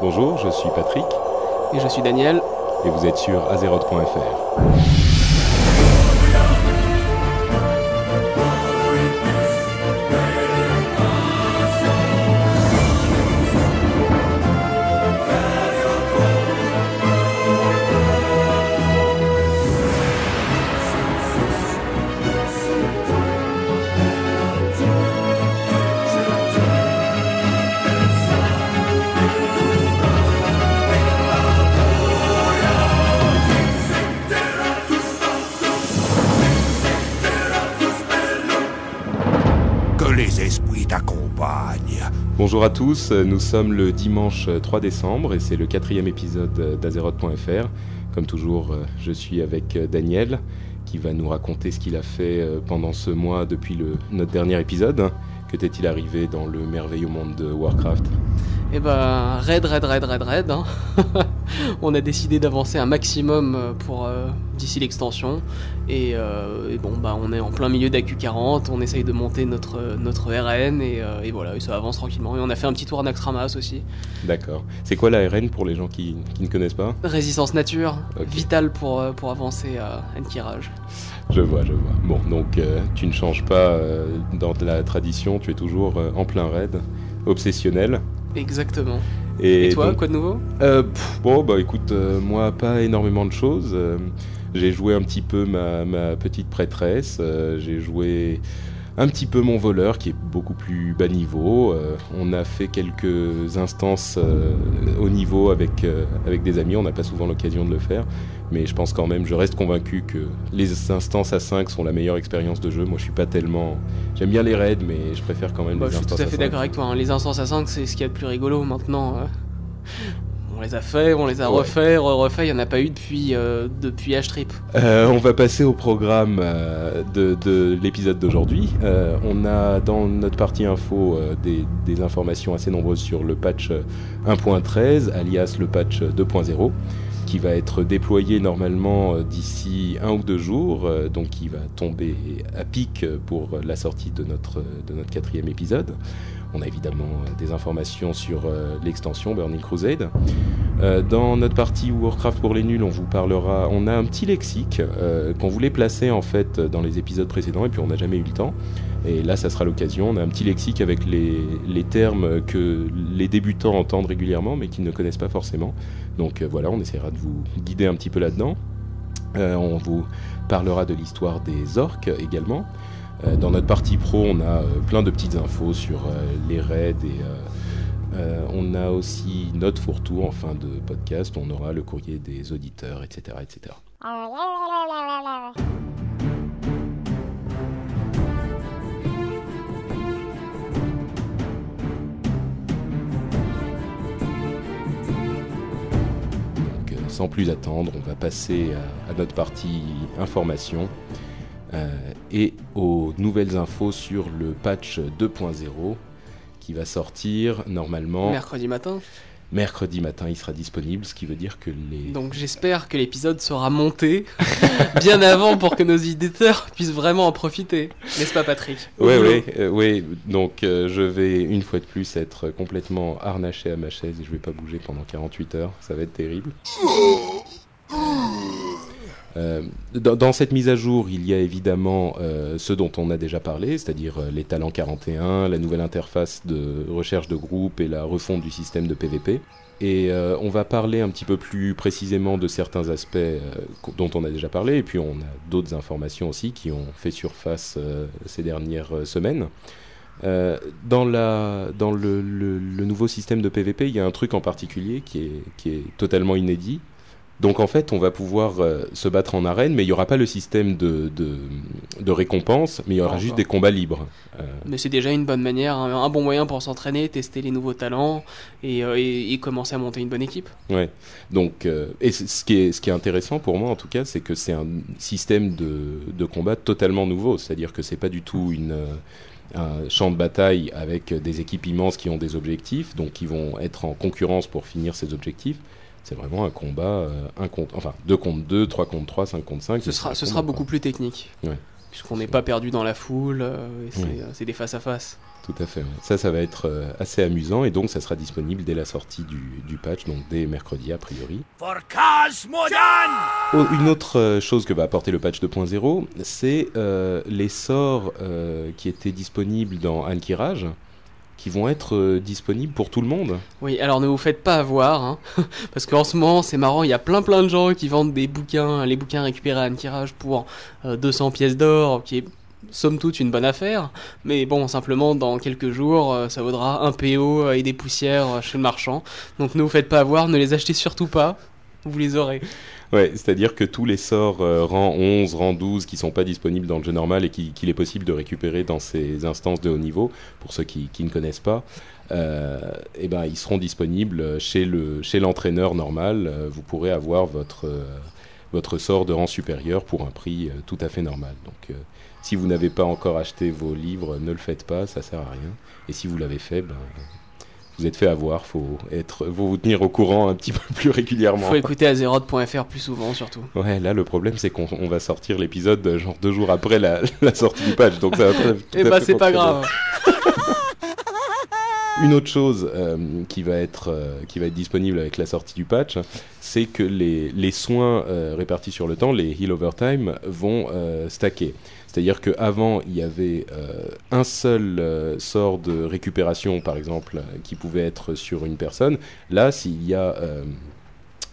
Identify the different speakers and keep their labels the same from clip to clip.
Speaker 1: Bonjour, je suis Patrick.
Speaker 2: Et je suis Daniel.
Speaker 1: Et vous êtes sur azeroth.fr. Bonjour à tous, nous sommes le dimanche 3 décembre et c'est le quatrième épisode d'Azeroth.fr. Comme toujours, je suis avec Daniel qui va nous raconter ce qu'il a fait pendant ce mois depuis notre dernier épisode. Que t'est-il arrivé dans le merveilleux monde de Warcraft?
Speaker 2: Eh ben, raid, raid, raid, raid, raid. Hein. on a décidé d'avancer un maximum euh, pour euh, d'ici l'extension. Euh, et, bon, bah, on est en plein milieu d'AQ40, on essaye de monter notre, notre RN et, voilà, ça avance tranquillement. Et on a fait un petit tour en Axtramas aussi.
Speaker 1: D'accord. C'est quoi la RN pour les gens qui, ne connaissent pas?
Speaker 2: Résistance nature, vitale pour, pour avancer à Enkirage.
Speaker 1: Je vois, je vois. Bon, donc tu ne changes pas dans la tradition, tu es toujours en plein raid, obsessionnel.
Speaker 2: Exactement. Et, toi, quoi de nouveau
Speaker 1: euh, Bon, bah écoute, euh, moi, pas énormément de choses. Euh, j'ai joué un petit peu ma, ma petite prêtresse. j'ai joué un petit peu mon voleur qui est beaucoup plus bas niveau. Euh, on a fait quelques instances euh, au niveau avec, euh, avec des amis, on n'a pas souvent l'occasion de le faire. Mais je pense quand même, je reste convaincu que les instances à 5 sont la meilleure expérience de jeu. Moi je suis pas tellement. J'aime bien les raids, mais je préfère quand même
Speaker 2: bah,
Speaker 1: les instances à 5.
Speaker 2: Je suis tout à fait d'accord avec toi. Hein. Les instances à 5, c'est ce qu'il y a de plus rigolo maintenant on les a fait, on les a refaits, refait, il n'y en a pas eu depuis, euh, depuis H-Trip.
Speaker 1: Euh, on va passer au programme euh, de, l'épisode d'aujourd'hui. on a dans notre partie info des, des, informations assez nombreuses sur le patch 1.13, alias le patch 2.0 qui va être déployé normalement d'ici un ou deux jours, donc qui va tomber à pic pour la sortie de notre, de notre quatrième épisode. On a évidemment euh, des informations sur euh, l'extension Burning Crusade. Euh, dans notre partie Warcraft pour les nuls, on vous parlera. On a un petit lexique qu'on voulait placer en fait dans les épisodes précédents et puis on n'a jamais eu le temps. Et là, ça sera l'occasion. On a un petit lexique avec les, les, termes que les débutants entendent régulièrement, mais qu'ils ne connaissent pas forcément. Donc voilà, on essaiera de vous guider un petit peu là-dedans. on vous parlera de l'histoire des orques également. Euh, dans notre partie pro, on a euh, plein de petites infos sur euh, les raids et on a aussi notre fourre-tout en fin de podcast. On aura le courrier des auditeurs, etc., etc. sans plus attendre, on va passer à notre partie information. Euh, et aux nouvelles infos sur le patch 2.0 qui va sortir normalement
Speaker 2: mercredi matin.
Speaker 1: Mercredi matin, il sera disponible, ce qui veut dire que les.
Speaker 2: Donc j'espère que l'épisode sera monté bien avant pour que nos éditeurs puissent vraiment en profiter, n'est-ce pas, Patrick?
Speaker 1: Oui, oui, euh, oui. Donc euh, je vais une fois de plus être complètement harnaché à ma chaise et je vais pas bouger pendant 48 heures. Ça va être terrible. Euh, dans, cette mise à jour, il y a évidemment euh, ce dont on a déjà parlé, c'est-à-dire euh, les talents 41, la nouvelle interface de recherche de groupe et la refonte du système de PVP. Et on va parler un petit peu plus précisément de certains aspects dont on a déjà parlé, et puis on a d'autres informations aussi qui ont fait surface ces dernières semaines. dans le, nouveau système de PVP, il y a un truc en particulier qui est totalement inédit, donc en fait, on va pouvoir euh, se battre en arène, mais il n'y aura pas le système de, de, récompense, mais il y aura juste des combats libres.
Speaker 2: Euh. Mais c'est déjà une bonne manière, un, bon moyen pour s'entraîner, tester les nouveaux talents euh, et, et, commencer à monter une bonne équipe.
Speaker 1: Ouais. Donc, et ce qui, est, ce qui est intéressant pour moi en tout cas, c'est que c'est un système de, de combat totalement nouveau. C'est-à-dire que c'est pas du tout une un champ de bataille avec des équipes immenses qui ont des objectifs, donc qui vont être en concurrence pour finir ces objectifs. C'est vraiment un combat, euh, un contre, enfin 2 contre 2, 3 contre 3, 5 contre 5.
Speaker 2: Ce sera, ce sera beaucoup plus technique. Puisqu'on n'est pas perdu dans la foule, euh, euh, c'est des face à face.
Speaker 1: tout à fait. Ça, ça va être euh, assez amusant et donc ça sera disponible dès la sortie du, du patch, donc dès mercredi a priori. Oh, une autre chose que va apporter le patch 2.0, c'est euh, les sorts euh, qui étaient disponibles dans Ankirage qui vont être euh, disponibles pour tout le monde.
Speaker 2: Oui, alors ne vous faites pas avoir, hein, parce qu'en ce moment c'est marrant, il y a plein plein de gens qui vendent des bouquins, les bouquins récupérés à Ankirage pour euh, 200 pièces d'or, qui est somme toute une bonne affaire, mais bon, simplement dans quelques jours, euh, ça vaudra un PO euh, et des poussières euh, chez le marchand. Donc ne vous faites pas avoir, ne les achetez surtout pas, vous les aurez.
Speaker 1: Ouais, c'est-à-dire que tous les sorts euh, rang 11, rang 12 qui sont pas disponibles dans le jeu normal et qui- qu'il est possible de récupérer dans ces instances de haut niveau, pour ceux qui, qui ne connaissent pas, euh, eh ben, ils seront disponibles chez le chez l'entraîneur normal. Euh, vous pourrez avoir votre euh, votre sort de rang supérieur pour un prix tout à fait normal. Donc, si vous n'avez pas encore acheté vos livres, ne le faites pas, ça sert à rien. Et si vous l'avez fait, ben, vous êtes fait avoir. Faut être, faut vous tenir au courant un petit peu plus régulièrement.
Speaker 2: Faut écouter azeroth.fr plus souvent surtout.
Speaker 1: Ouais, là le problème c'est qu'on on va sortir l'épisode genre deux jours après la, la sortie du patch, donc ça va pas.
Speaker 2: bah c'est pas grave.
Speaker 1: Une autre chose euh, qui va être euh, qui va être disponible avec la sortie du patch, c'est que les, soins euh, répartis sur le temps, les heal over time, vont stacker. C'est-à-dire qu'avant, il y avait un seul sort de récupération, par exemple, qui pouvait être sur une personne. Là, s'il y a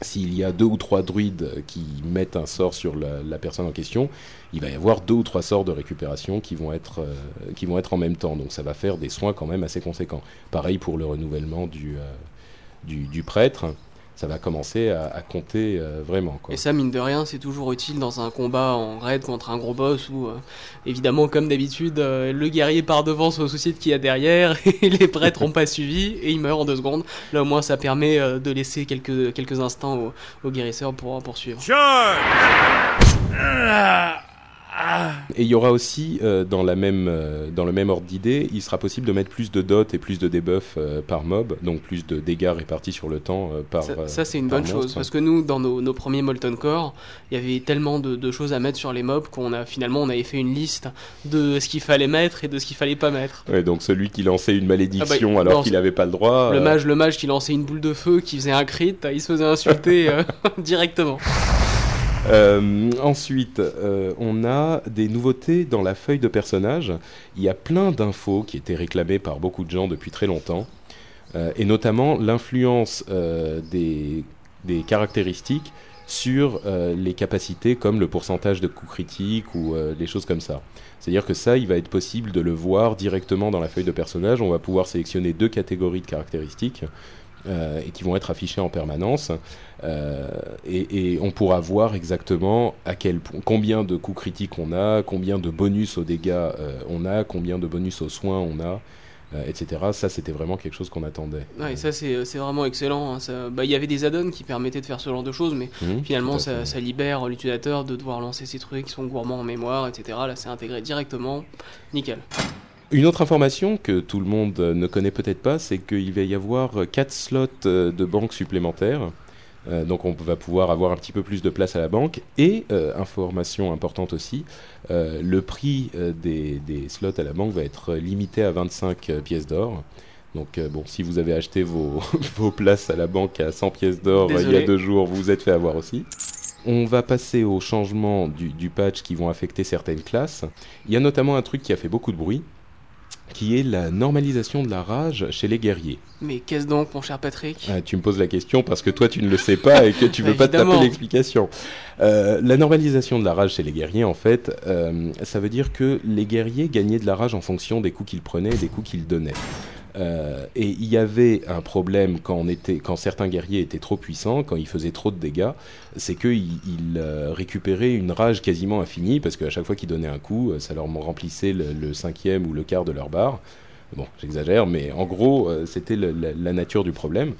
Speaker 1: s'il y a deux ou trois druides qui mettent un sort sur la, personne en question, il va y avoir deux ou trois sorts de récupération qui vont être euh, qui vont être en même temps. Donc ça va faire des soins quand même assez conséquents. Pareil pour le renouvellement du euh, prêtre, ça va commencer à, à compter euh, vraiment. Quoi.
Speaker 2: Et ça, mine de rien, c'est toujours utile dans un combat en raid contre un gros boss où, euh, évidemment, comme d'habitude, euh, le guerrier part devant sans souci de qui y a derrière et les prêtres ont pas suivi et il meurt en deux secondes. Là, au moins, ça permet euh, de laisser quelques, quelques instants au, au guérisseur pour poursuivre.
Speaker 1: Et il y aura aussi, euh, dans, la même, euh, dans le même ordre d'idée, il sera possible de mettre plus de dots et plus de debuffs euh, par mob, donc plus de dégâts répartis sur le temps par.
Speaker 2: Ça, ça, c'est une bonne chose parce que nous, dans nos, nos premiers Molten Core, il y avait tellement de, de choses à mettre sur les mobs qu'on a finalement on avait fait une liste de ce qu'il fallait mettre et de ce qu'il fallait pas mettre.
Speaker 1: Ouais, donc celui qui lançait une malédiction
Speaker 2: Ah bah,
Speaker 1: alors qu'il n'avait pas le droit.
Speaker 2: Le mage, le mage qui lançait une boule de feu, qui faisait un crit, il se faisait insulter directement.
Speaker 1: Euh, ensuite, euh, on a des nouveautés dans la feuille de personnage. Il y a plein d'infos qui étaient réclamées par beaucoup de gens depuis très longtemps, euh, et notamment l'influence des, des caractéristiques sur les capacités comme le pourcentage de coups critiques ou des choses comme ça. C'est-à-dire que ça, il va être possible de le voir directement dans la feuille de personnage. On va pouvoir sélectionner deux catégories de caractéristiques et qui vont être affichées en permanence. Euh, et, et on pourra voir exactement à quel point, combien de coups critiques on a, combien de bonus aux dégâts euh, on a, combien de bonus aux soins on a, euh, etc. Ça, c'était vraiment quelque chose qu'on attendait.
Speaker 2: Et ça c'est vraiment excellent. hein. Bah, Il y avait des add-ons qui permettaient de faire ce genre de choses, mais
Speaker 1: Mhm,
Speaker 2: finalement ça, ça libère l'utilisateur de devoir lancer ces trucs qui sont gourmands en mémoire, etc. Là c'est intégré directement, nickel.
Speaker 1: Une autre information que tout le monde ne connaît peut-être pas, c'est qu'il va y avoir 4 slots de banque supplémentaires. Euh, donc on va pouvoir avoir un petit peu plus de place à la banque. Et, euh, information importante aussi, euh, le prix des, des slots à la banque va être limité à 25 euh, pièces d'or. Donc bon, si vous avez acheté vos, vos places à la banque à 100 pièces d'or il y a deux jours, vous vous êtes fait avoir aussi. On va passer aux changements du, du patch qui vont affecter certaines classes. Il y a notamment un truc qui a fait beaucoup de bruit, qui est la normalisation de la rage chez les guerriers.
Speaker 2: Mais qu'est-ce donc mon cher Patrick?
Speaker 1: Ah, tu me poses la question parce que toi tu ne le sais pas et que tu veux pas te taper l'explication. Euh, la normalisation de la rage chez les guerriers, en fait, euh, ça veut dire que les guerriers gagnaient de la rage en fonction des coups qu'ils prenaient et des coups qu'ils donnaient. Euh, et il y avait un problème quand, certains guerriers étaient trop puissants, quand ils faisaient trop de dégâts, c'est qu'ils ils, euh, récupéraient une rage quasiment infinie, parce qu'à chaque fois qu'ils donnaient un coup, euh, ça leur remplissait le, cinquième ou le quart de leur barre. Bon, j'exagère, mais en gros, c'était la, nature du problème.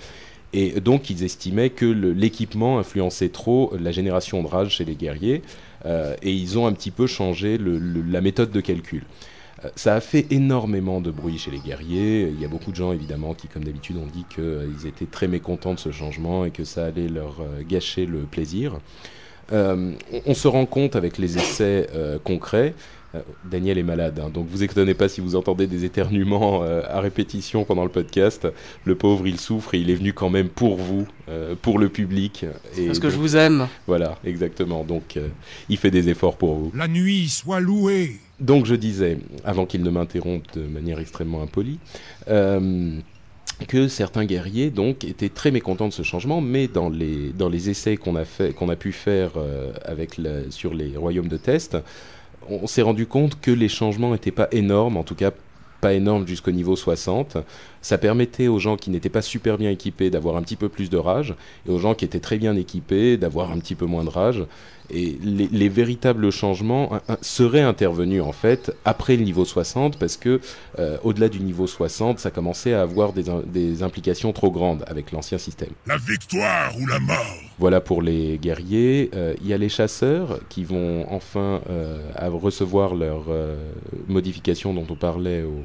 Speaker 1: Et donc, ils estimaient que l'équipement influençait trop la génération de rage chez les guerriers, et ils ont un petit peu changé la méthode de calcul. Ça a fait énormément de bruit chez les guerriers. Il y a beaucoup de gens, évidemment, qui, comme d'habitude, ont dit qu'ils étaient très mécontents de ce changement et que ça allait leur euh, gâcher le plaisir. Euh, on, on se rend compte avec les essais euh, concrets Euh, Daniel est malade, hein, donc vous étonnez pas si vous entendez des éternuements euh, à répétition pendant le podcast. Le pauvre, il souffre et il est venu quand même pour vous, euh, pour le public. Et
Speaker 2: Parce que je vous aime.
Speaker 1: Voilà, exactement. Donc, euh, il fait des efforts pour vous.
Speaker 3: La nuit soit louée.
Speaker 1: Donc je disais, avant qu'il ne m'interrompe de manière extrêmement impolie, euh, que certains guerriers donc étaient très mécontents de ce changement, mais dans les, dans les essais qu'on a, fait, qu'on a pu faire euh, avec sur les royaumes de test, on s'est rendu compte que les changements n'étaient pas énormes, en tout cas pas énormes jusqu'au niveau 60. Ça permettait aux gens qui n'étaient pas super bien équipés d'avoir un petit peu plus de rage, et aux gens qui étaient très bien équipés d'avoir un petit peu moins de rage. Et les, les véritables changements hein, hein, seraient intervenus en fait après le niveau 60 parce que euh, au-delà du niveau 60, ça commençait à avoir des, des implications trop grandes avec l'ancien système.
Speaker 3: La victoire ou la mort?
Speaker 1: Voilà pour les guerriers. Euh, Il y a les chasseurs qui vont enfin euh, recevoir leur euh, modification dont on parlait au,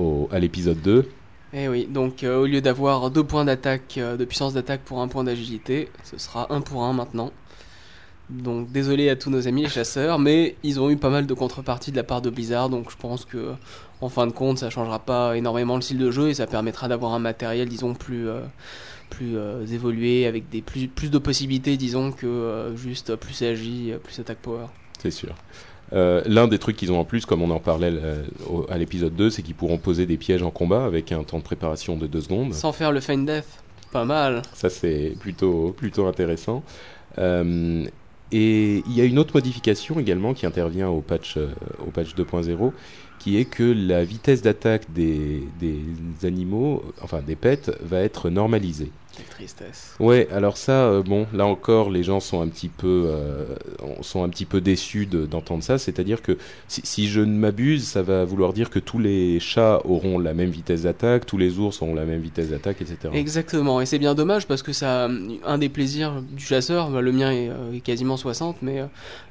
Speaker 1: au- à l'épisode 2.
Speaker 2: Et Eh oui, donc euh, au lieu d'avoir deux points d'attaque, euh, de puissance d'attaque pour un point d'agilité, ce sera un pour un maintenant. Donc désolé à tous nos amis les chasseurs, mais ils ont eu pas mal de contreparties de la part de Blizzard, donc je pense que en fin de compte ça changera pas énormément le style de jeu et ça permettra d'avoir un matériel disons plus euh, plus euh, évolué avec des plus plus de possibilités disons que euh, juste plus agi, plus attaque power.
Speaker 1: C'est sûr. Euh, L'un des trucs qu'ils ont en plus, comme on en parlait euh, au- à l'épisode 2, c'est qu'ils pourront poser des pièges en combat avec un temps de préparation de 2 secondes.
Speaker 2: Sans faire le feint death, pas mal.
Speaker 1: Ça, c'est plutôt, plutôt intéressant. Euh, et il y a une autre modification également qui intervient au patch, euh, au patch 2.0, qui est que la vitesse d'attaque des, des animaux, enfin des pets, va être normalisée.
Speaker 2: Quelle tristesse.
Speaker 1: Ouais, alors ça, euh, bon, là encore, les gens sont un petit peu, euh, sont un petit peu déçus de- d'entendre ça. C'est-à-dire que si, si je ne m'abuse, ça va vouloir dire que tous les chats auront la même vitesse d'attaque, tous les ours auront la même vitesse d'attaque, etc.
Speaker 2: Exactement, et c'est bien dommage parce que ça, un des plaisirs du chasseur, bah, le mien est, euh, est quasiment 60, mais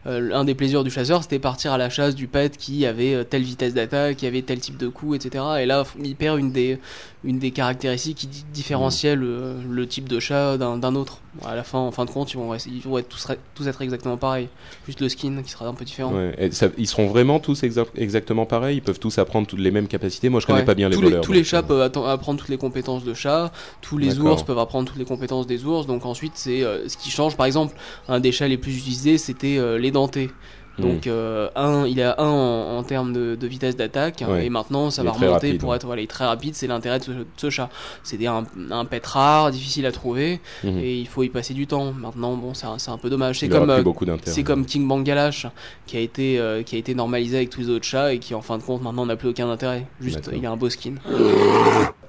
Speaker 2: un des plaisirs du chasseur c'était partir à la chasse du pet qui avait telle vitesse d'attaque, qui avait tel type de coup, etc. Et là, il perd une des, une des caractéristiques qui di- différenciaient le, le type de chat d'un autre. À la fin, en fin de compte, ils vont, rester- ils vont être tous, tous être exactement pareils, juste le skin qui sera un peu différent.
Speaker 1: Ouais, et ça- ils seront vraiment tous exa- exactement pareils? Ils peuvent tous apprendre toutes les mêmes capacités? Moi, je connais
Speaker 2: Ouais,
Speaker 1: pas bien les
Speaker 2: tous
Speaker 1: voleurs.
Speaker 2: tous les chats
Speaker 1: euh,
Speaker 2: peuvent apprendre toutes les compétences de chat, tous les ours peuvent apprendre toutes les compétences des ours. Donc ensuite, c'est euh, ce qui change. Par exemple, un des chats les plus utilisés, c'était euh, les dentés.
Speaker 1: Hmm.
Speaker 2: Donc euh, un, il a un en, en termes de, de vitesse d'attaque
Speaker 1: Ouais.
Speaker 2: et maintenant ça
Speaker 1: Il
Speaker 2: va remonter
Speaker 1: rapide,
Speaker 2: pour être voilà, il est très rapide. C'est l'intérêt de ce, de ce chat. C'est un, un pet rare, difficile à trouver
Speaker 1: mhm.
Speaker 2: et il faut y passer du temps. Maintenant, bon, c'est un, peu dommage. C'est comme euh, c'est comme King Bangalash qui a été euh, qui a été normalisé avec tous les autres chats et qui en fin de compte maintenant n'a plus aucun intérêt. Juste il a un beau skin.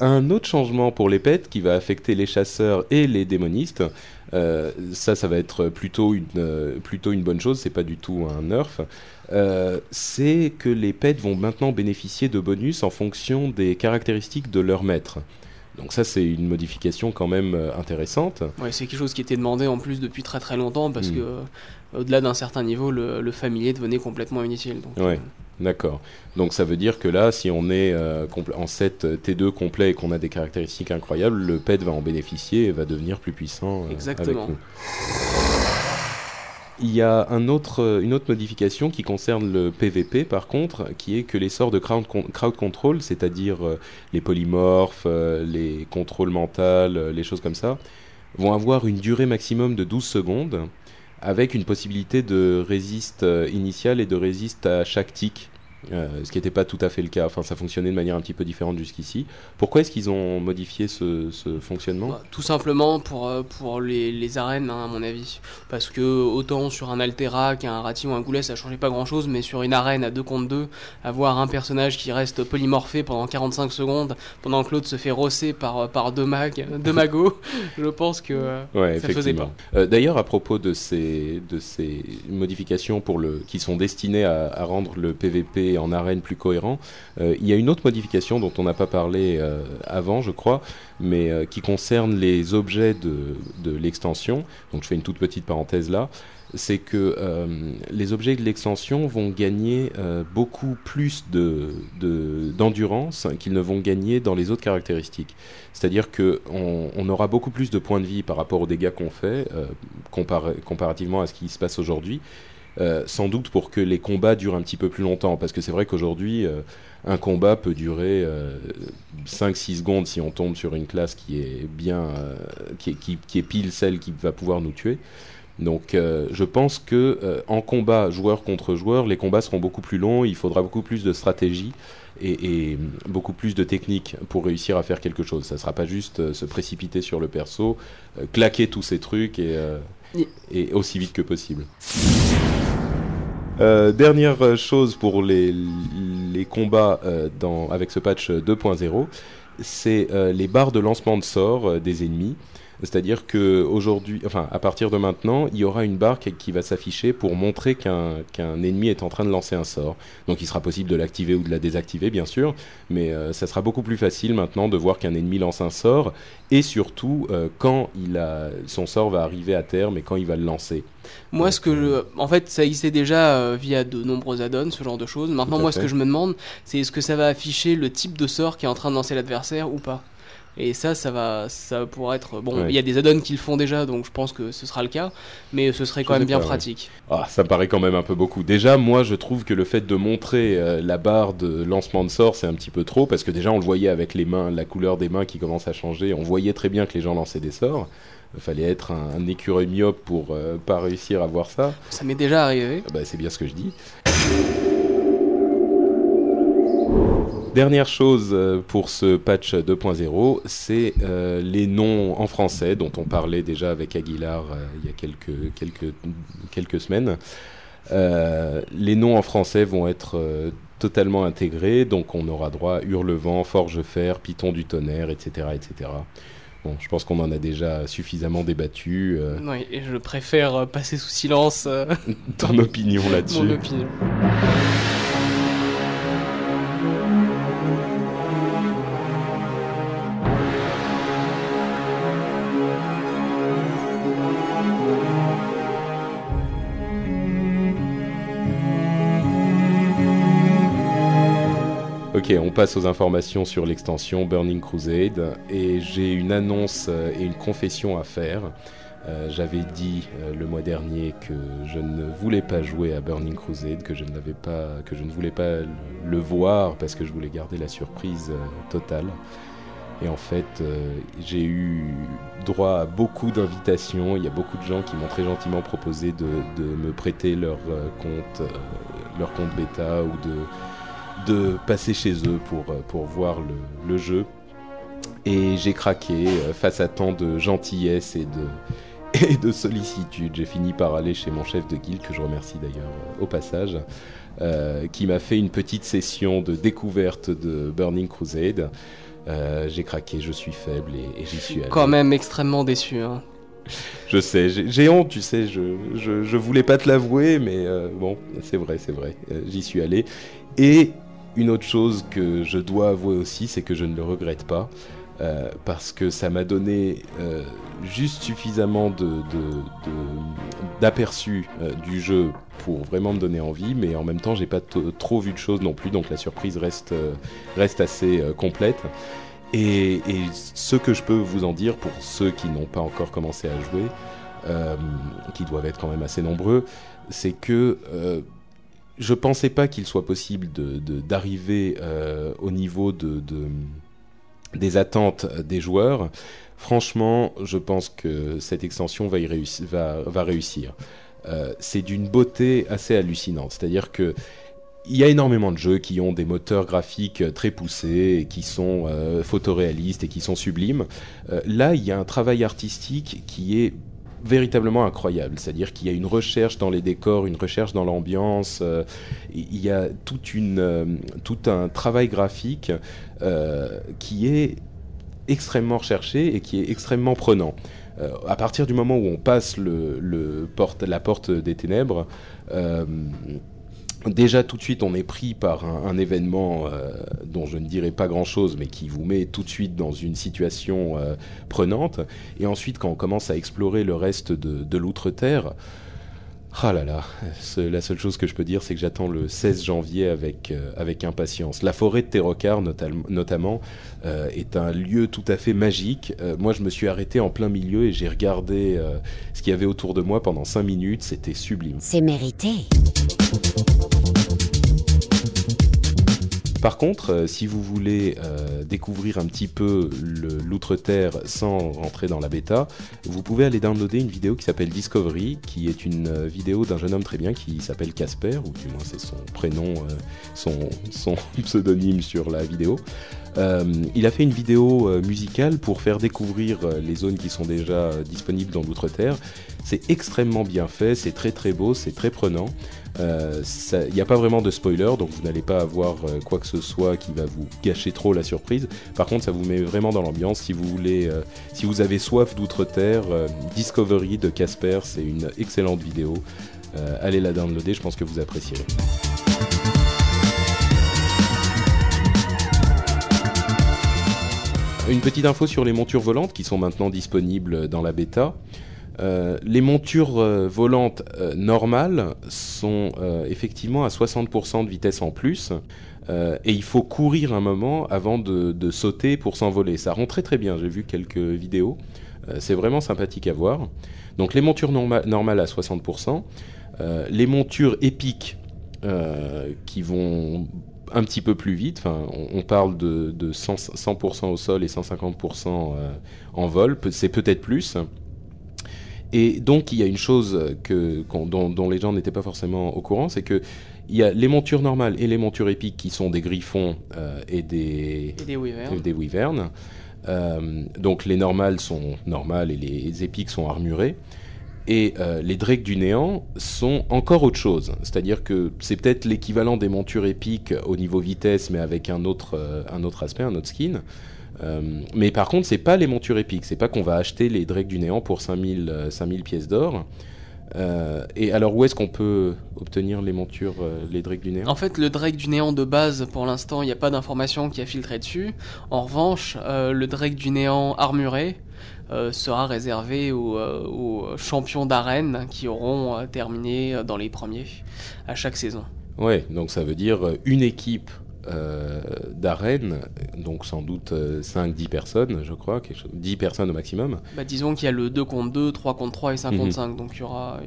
Speaker 1: Un autre changement pour les pets qui va affecter les chasseurs et les démonistes, euh, ça, ça va être plutôt une, euh, plutôt une bonne chose, c'est pas du tout un nerf. euh, c'est que les pets vont maintenant bénéficier de bonus en fonction des caractéristiques de leur maître. Donc ça, c'est une modification quand même intéressante.
Speaker 2: Ouais, c'est quelque chose qui était demandé en plus depuis très très longtemps parce
Speaker 1: Mm.
Speaker 2: que au-delà d'un certain niveau, le, le familier devenait complètement inutile. Donc,
Speaker 1: Ouais.
Speaker 2: euh,
Speaker 1: D'accord. Donc ça veut dire que là, si on est euh, en 7 T2 complet et qu'on a des caractéristiques incroyables, le pet va en bénéficier et va devenir plus puissant. euh,
Speaker 2: Exactement.
Speaker 1: avec nous. Il y a un autre, euh, une autre modification qui concerne le PVP par contre, qui est que les sorts de crowd, con- crowd control, c'est-à-dire euh, les polymorphes, euh, les contrôles mentaux, euh, les choses comme ça, vont avoir une durée maximum de 12 secondes avec une possibilité de résiste euh, initiale et de résiste à chaque tic. Euh, ce qui n'était pas tout à fait le cas, enfin ça fonctionnait de manière un petit peu différente jusqu'ici. Pourquoi est-ce qu'ils ont modifié ce, ce fonctionnement
Speaker 2: bah, tout simplement pour, euh, pour les, les arènes, hein, à mon avis. Parce que autant sur un Altera qu'un Rati ou un Goulet, ça changeait pas grand chose, mais sur une arène à 2 contre 2, avoir un personnage qui reste polymorphé pendant 45 secondes, pendant que l'autre se fait rosser par, par deux mags, deux magos, je pense que euh,
Speaker 1: Ouais,
Speaker 2: ça faisait
Speaker 1: effectivement. Euh, D'ailleurs, à propos de ces, de ces modifications pour le, qui sont destinées à, à rendre le PVP en arène plus cohérent, euh, il y a une autre modification dont on n'a pas parlé euh, avant, je crois, mais euh, qui concerne les objets de, l'extension. Donc, je fais une toute petite parenthèse là. C'est que les objets de l'extension vont gagner beaucoup plus de de- d'endurance qu'ils ne vont gagner dans les autres caractéristiques. C'est-à-dire que on, on aura beaucoup plus de points de vie par rapport aux dégâts qu'on fait, comparativement à ce qui se passe aujourd'hui. Euh, sans doute pour que les combats durent un petit peu plus longtemps, parce que c'est vrai qu'aujourd'hui, euh, un combat peut durer 5-6 secondes si on tombe sur une classe qui est bien, qui, est, qui, est pile celle qui va pouvoir nous tuer. Donc je pense que en combat joueur contre joueur, les combats seront beaucoup plus longs, il faudra beaucoup plus de stratégie et, beaucoup plus de technique pour réussir à faire quelque chose. Ça ne sera pas juste euh, se précipiter sur le perso, euh, claquer tous ces trucs et, euh, et, aussi vite que possible. Euh, dernière chose pour les, combats euh, avec ce patch 2.0, c'est euh, les barres de lancement de sorts des ennemis. C'est-à-dire que aujourd'hui, enfin à partir de maintenant, il y aura une barre qui va s'afficher pour montrer qu'un qu'un ennemi est en train de lancer un sort. Donc il sera possible de l'activer ou de la désactiver bien sûr, mais euh, ça sera beaucoup plus facile maintenant de voir qu'un ennemi lance un sort et surtout euh, quand il a son sort va arriver à terme et quand il va le lancer.
Speaker 2: Moi, ce que je... en fait, ça existait déjà euh, via de nombreux add-ons, ce genre de choses. Maintenant, moi,
Speaker 1: fait.
Speaker 2: ce que je me demande, c'est est-ce que ça va afficher le type de sort qui est en train de lancer l'adversaire ou pas? Et ça, ça va, ça pourra être. Bon, il
Speaker 1: Ouais.
Speaker 2: y a des add-ons qui le font déjà, donc je pense que ce sera le cas, mais ce serait quand même bien
Speaker 1: pas, ouais.
Speaker 2: pratique.
Speaker 1: Ah, ça me paraît quand même un peu beaucoup. Déjà, moi, je trouve que le fait de montrer euh, la barre de lancement de sort, c'est un petit peu trop, parce que déjà, on le voyait avec les mains, la couleur des mains qui commence à changer. On voyait très bien que les gens lançaient des sorts. Il fallait être un, un écureuil myope pour euh, pas réussir à voir ça.
Speaker 2: Ça m'est déjà arrivé.
Speaker 1: Ah Bah, c'est bien ce que je dis. Dernière chose euh, pour ce patch 2.0, c'est euh, les noms en français dont on parlait déjà avec Aguilar euh, il y a quelques, quelques, quelques semaines. Euh, les noms en français vont être totalement intégrés, donc on aura droit à Hurlevent, Forge-Fer, Python du tonnerre, etc. etc. Bon, je pense qu'on en a déjà suffisamment débattu.
Speaker 2: Oui, et je préfère passer sous silence
Speaker 1: ton opinion là-dessus.
Speaker 2: mon opinion.
Speaker 1: On passe aux informations sur l'extension Burning Crusade et j'ai une annonce euh, et une confession à faire. Euh, J'avais dit euh, le mois dernier que je ne voulais pas jouer à Burning Crusade, que je n'avais pas, que je ne voulais pas le, voir parce que je voulais garder la surprise totale. Et en fait, j'ai eu droit à beaucoup d'invitations. Il y a beaucoup de gens qui m'ont très gentiment proposé de, de me prêter leur compte, leur compte bêta ou de de passer chez eux pour, euh, pour voir le, le jeu. Et j'ai craqué euh, face à tant de gentillesse et de, et de sollicitude. J'ai fini par aller chez mon chef de guilde, que je remercie d'ailleurs euh, au passage, euh, qui m'a fait une petite session de découverte de Burning Crusade. Euh, j'ai craqué, je suis faible et, et j'y suis allé.
Speaker 2: Quand même extrêmement déçu. Hein.
Speaker 1: Je sais, j'ai honte, tu sais, je, je, je voulais pas te l'avouer, mais euh, bon, c'est vrai, c'est vrai, j'y suis allé. Et une autre chose que je dois avouer aussi, c'est que je ne le regrette pas, euh, parce que ça m'a donné euh, juste suffisamment d'aperçu euh, du jeu pour vraiment me donner envie, mais en même temps, j'ai pas trop vu de choses non plus, donc la surprise reste, assez complète. Et, ce que je peux vous en dire pour ceux qui n'ont pas encore commencé à jouer, qui doivent être quand même assez nombreux, c'est que je pensais pas qu'il soit possible d'arriver euh, au niveau de, de- des attentes des joueurs. Franchement, je pense que cette extension va, y réussir. Euh, c'est d'une beauté assez hallucinante. C'est-à-dire que il y a énormément de jeux qui ont des moteurs graphiques très poussés qui sont euh, photoréalistes et qui sont sublimes. Là, il y a un travail artistique qui est véritablement incroyable. C'est-à-dire qu'il y a une recherche dans les décors, une recherche dans l'ambiance. euh, il y a toute une, euh, tout un travail graphique euh, qui est extrêmement recherché et qui est extrêmement prenant. À partir du moment où on passe le, le porte, la porte des ténèbres, déjà tout de suite on est pris par un, événement euh, dont je ne dirai pas grand-chose, mais qui vous met tout de suite dans une situation euh, prenante. Et ensuite, quand on commence à explorer le reste de, l'outre-terre, Ah là là, la seule chose que je peux dire, c'est que j'attends le 16 janvier avec, euh, avec impatience. La forêt de Terrocar, notam- notamment, est un lieu tout à fait magique. Moi, je me suis arrêté en plein milieu et j'ai regardé ce qu'il y avait autour de moi pendant 5 minutes. C'était sublime.
Speaker 4: C'est mérité.
Speaker 1: Par contre, euh, si vous voulez euh, découvrir un petit peu l'outre-terre sans rentrer dans la bêta, vous pouvez aller downloader une vidéo qui s'appelle Discovery, qui est une euh, vidéo d'un jeune homme très bien qui s'appelle Casper, ou du moins c'est son prénom, son, pseudonyme sur la vidéo. Il a fait une vidéo musicale pour faire découvrir les zones qui sont déjà disponibles dans l'outre-terre. C'est extrêmement bien fait, c'est très très beau, c'est très prenant. Euh, Il n'y a pas vraiment de spoiler, donc vous n'allez pas avoir euh, quoi que ce soit qui va vous gâcher trop la surprise. Par contre, ça vous met vraiment dans l'ambiance. Si vous voulez, euh, si vous avez soif d'outre-terre, euh, Discovery de Casper, c'est une excellente vidéo. Euh, allez la downloader, je pense que vous apprécierez. Une petite info sur les montures volantes qui sont maintenant disponibles dans la bêta. Euh, les montures euh, volantes euh, normales sont effectivement à 60% de vitesse en plus et il faut courir un moment avant de, sauter pour s'envoler. Ça rend très très bien, j'ai vu quelques vidéos, c'est vraiment sympathique à voir. Donc les montures norma- normales à 60%, euh, les montures épiques qui vont un petit peu plus vite, enfin, on, parle de, de 100%, 100% au sol et 150% euh, en vol, c'est peut-être plus. Et donc il y a une chose que, dont, dont les gens n'étaient pas forcément au courant, c'est que il y a les montures normales et les montures épiques qui sont des griffons euh, et des,
Speaker 2: Et des
Speaker 1: des. Euh, donc les normales sont normales et les épiques sont armurées. Et euh, les drakes du néant sont encore autre chose. C'est-à-dire que c'est peut-être l'équivalent des montures épiques au niveau vitesse, mais avec un autre, un autre aspect, un autre skin. Euh, mais par contre, c'est pas les montures épiques. C'est pas qu'on va acheter les drakes du néant pour 5000, euh, 5000 pièces d'or. Euh, et alors, où est-ce qu'on peut obtenir les montures, euh, les drakes du néant?
Speaker 2: En fait, le Drake du néant de base, pour l'instant, il n'y a pas d'information qui a filtré dessus. En revanche, le Drake du néant armuré euh, sera réservé aux, euh, aux champions d'arène qui auront euh, terminé dans les premiers à chaque saison.
Speaker 1: Ouais, donc ça veut dire une équipe euh, d'arène, donc sans doute 5-10 personnes, je crois, quelque chose, 10 personnes au maximum.
Speaker 2: Bah, disons qu'il y a le 2 contre 2, 3 contre 3 et 5
Speaker 1: Mhm.
Speaker 2: contre 5, donc il y aura...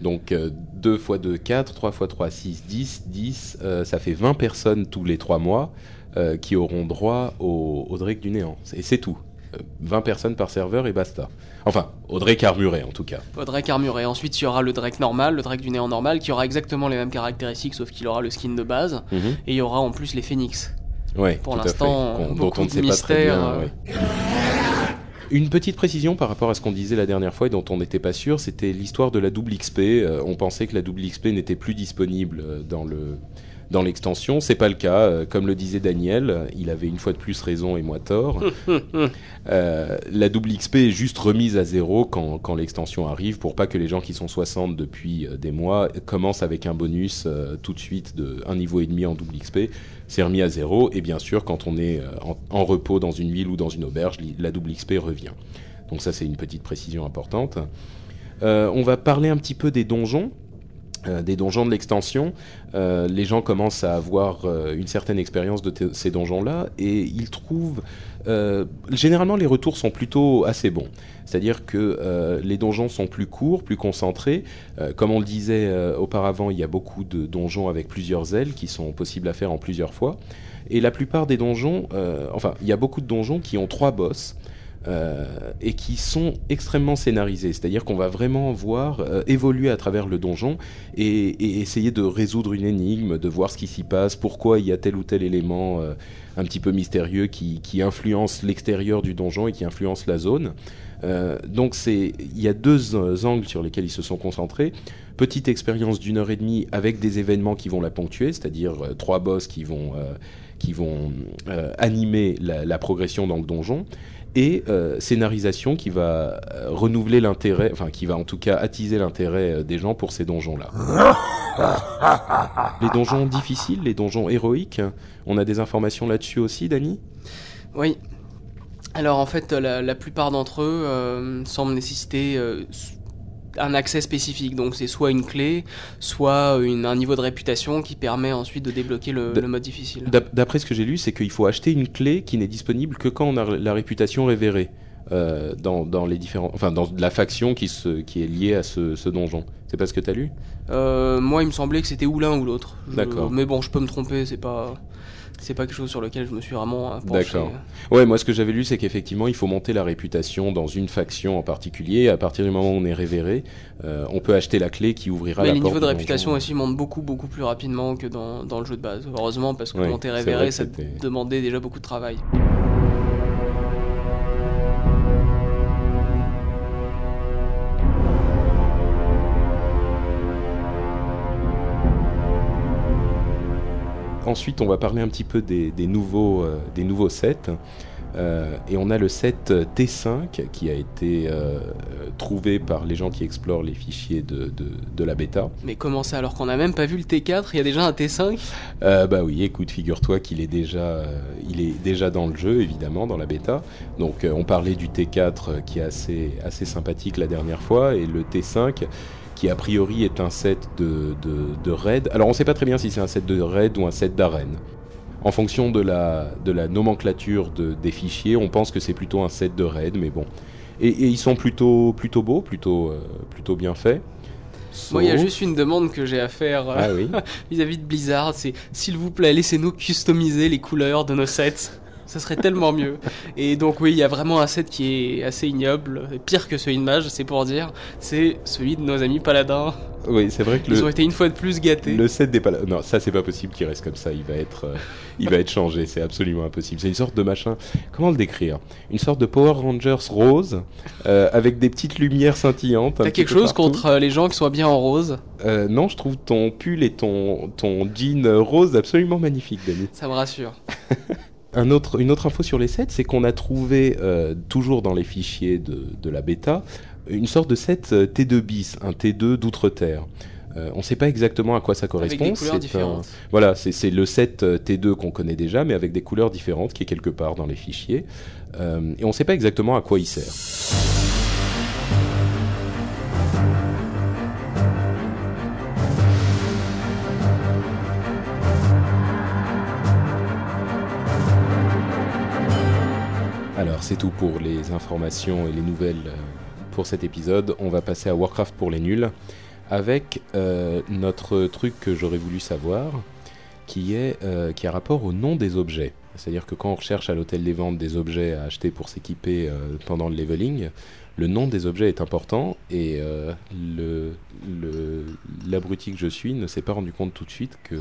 Speaker 1: Donc euh, 2 x 2, 4, 3 x 3, 6, 10, 10, euh, ça fait 20 personnes tous les 3 mois euh, qui auront droit au, au Drake du néant. Et c'est tout. Euh, 20 personnes par serveur et basta. Enfin, au Drake armuré en tout cas.
Speaker 2: Le Drake armuré. Ensuite, il y aura le Drake normal, le Drake du néant normal, qui aura exactement les mêmes caractéristiques, sauf qu'il aura le skin de base.
Speaker 1: Mhm.
Speaker 2: Et il y aura en plus les phénix.
Speaker 1: Ouais,
Speaker 2: Pour l'instant, beaucoup
Speaker 1: on ne
Speaker 2: de
Speaker 1: sait pas très
Speaker 2: mystères,
Speaker 1: bien.
Speaker 2: euh.
Speaker 1: ouais. Une petite précision par rapport à ce qu'on disait la dernière fois et dont on n'était pas sûr, c'était l'histoire de la double XP. Euh, on pensait que la double XP n'était plus disponible euh, dans le dans l'extension. C'est pas le cas. Euh, comme le disait Daniel, il avait une fois de plus raison et moi tort. Euh, la double XP est juste remise à zéro quand, quand l'extension arrive pour pas que les gens qui sont 60 depuis euh, des mois commencent avec un bonus euh, tout de suite de un niveau et demi en double XP. C'est remis à zéro et bien sûr quand on est en, en repos dans une ville ou dans une auberge, la double XP revient. Donc ça c'est une petite précision importante. Euh, on va parler un petit peu des donjons. Euh, des donjons de l'extension, Euh, les gens commencent à avoir euh, une certaine expérience de ces donjons-là et ils trouvent généralement, les retours sont plutôt assez bons. C'est-à-dire que les donjons sont plus courts, plus concentrés. Comme on le disait auparavant, il y a beaucoup de donjons avec plusieurs ailes qui sont possibles à faire en plusieurs fois. Et la plupart des donjons, enfin, il y a beaucoup de donjons qui ont trois boss. Euh, et qui sont extrêmement scénarisés, c'est-à-dire qu'on va vraiment voir euh, évoluer à travers le donjon et, essayer de résoudre une énigme, de voir ce qui s'y passe, pourquoi il y a tel ou tel élément euh, un petit peu mystérieux qui, influence l'extérieur du donjon et qui influence la zone. Donc il y a deux angles sur lesquels ils se sont concentrés. Petite expérience d'une heure et demie avec des événements qui vont la ponctuer, c'est-à-dire trois boss qui vont, qui vont animer la progression dans le donjon et euh, scénarisation qui va euh, renouveler l'intérêt, enfin qui va en tout cas attiser l'intérêt euh, des gens pour ces donjons-là. les donjons difficiles, les donjons héroïques, on a des informations là-dessus aussi, Dani
Speaker 2: Oui. Alors en fait, la, la plupart d'entre eux euh, semblent nécessiter euh, un accès spécifique. Donc c'est soit une clé, soit une- un niveau de réputation qui permet ensuite de débloquer le, mode difficile.
Speaker 1: D'ap- D'après ce que j'ai lu, c'est qu'il faut acheter une clé qui n'est disponible que quand on a la réputation révérée euh, dans, dans les différents, enfin dans la faction qui, se, qui est liée à ce, ce donjon. C'est pas ce que t'as lu?
Speaker 2: Euh, moi, il me semblait que c'était ou l'un ou l'autre.
Speaker 1: D'accord.
Speaker 2: Mais bon, je peux me tromper, c'est pas. C'est pas quelque chose sur lequel je me suis vraiment euh, penché.
Speaker 1: D'accord. Ouais, moi ce que j'avais lu, c'est qu'effectivement, il faut monter la réputation dans une faction en particulier. À partir du moment où on est révéré, euh, on peut acheter la clé qui ouvrira
Speaker 2: Mais
Speaker 1: la
Speaker 2: les
Speaker 1: porte
Speaker 2: niveaux de réputation aussi montent beaucoup beaucoup plus rapidement que dans, dans le jeu de base. Heureusement parce que
Speaker 1: Oui,
Speaker 2: monter révéré ça demandait déjà beaucoup de travail.
Speaker 1: Ensuite, on va parler un petit peu des, des nouveaux, euh, des nouveaux sets. Euh, et on a le set T5 qui a été euh, trouvé par les gens qui explorent les fichiers de, de, de la bêta.
Speaker 2: Mais comment ça alors qu'on n'a même pas vu le T4 Il y a déjà un T5
Speaker 1: Euh, bah oui, écoute, figure-toi qu'il est déjà, il est déjà dans le jeu, évidemment, dans la bêta. Donc, on parlait du T4 euh, qui est assez, assez sympathique la dernière fois, et le T5 qui a priori est un set de, de, de raid. Alors, on sait pas très bien si c'est un set de raid ou un set d'arène. En fonction de la, de la nomenclature de, des fichiers, on pense que c'est plutôt un set de raid, mais bon. Et, et ils sont plutôt, plutôt beaux, plutôt, euh, plutôt bien faits.
Speaker 2: Moi, il y a juste une demande que j'ai à faire euh,
Speaker 1: Ah oui.
Speaker 2: vis-à-vis de Blizzard, c'est s'il vous plaît, laissez-nous customiser les couleurs de nos sets. Ça serait tellement mieux. Et donc oui, il y a vraiment un set qui est assez ignoble, et pire que celui de Mage, c'est pour dire, c'est celui de nos amis paladins.
Speaker 1: Oui, c'est vrai que
Speaker 2: Ils
Speaker 1: le,
Speaker 2: ont été une fois de plus gâtés.
Speaker 1: Le set des paladins. Non, ça c'est pas possible qu'il reste comme ça. Il va être, euh, il va être changé. C'est absolument impossible. C'est une sorte de machin. Comment le décrire? Une sorte de Power Rangers rose euh, avec des petites lumières scintillantes.
Speaker 2: T'as quelque chose
Speaker 1: partout.
Speaker 2: contre euh, les gens qui sont bien en rose?
Speaker 1: Euh, Non, je trouve ton pull et ton ton jean rose absolument magnifique, Denis.
Speaker 2: Ça me rassure.
Speaker 1: Un autre, une autre info sur les sets, c'est qu'on a trouvé euh, toujours dans les fichiers de, de la bêta une sorte de set euh, T2 bis, un T2 d'outre-terre. Euh, on ne sait pas exactement à quoi ça correspond.
Speaker 2: Avec des couleurs
Speaker 1: c'est un-
Speaker 2: différentes.
Speaker 1: Voilà, c'est le set euh, T2 qu'on connaît déjà, mais avec des couleurs différentes qui est quelque part dans les fichiers. Euh, et on ne sait pas exactement à quoi il sert. Alors c'est tout pour les informations et les nouvelles euh, pour cet épisode. On va passer à Warcraft pour les nuls avec euh, notre truc que j'aurais voulu savoir qui est euh, a rapport au nom des objets. C'est-à-dire que quand on recherche à l'hôtel des ventes des objets à acheter pour s'équiper pendant le leveling, le nom des objets est important et euh, le l'abruti que je suis ne s'est pas rendu compte tout de suite que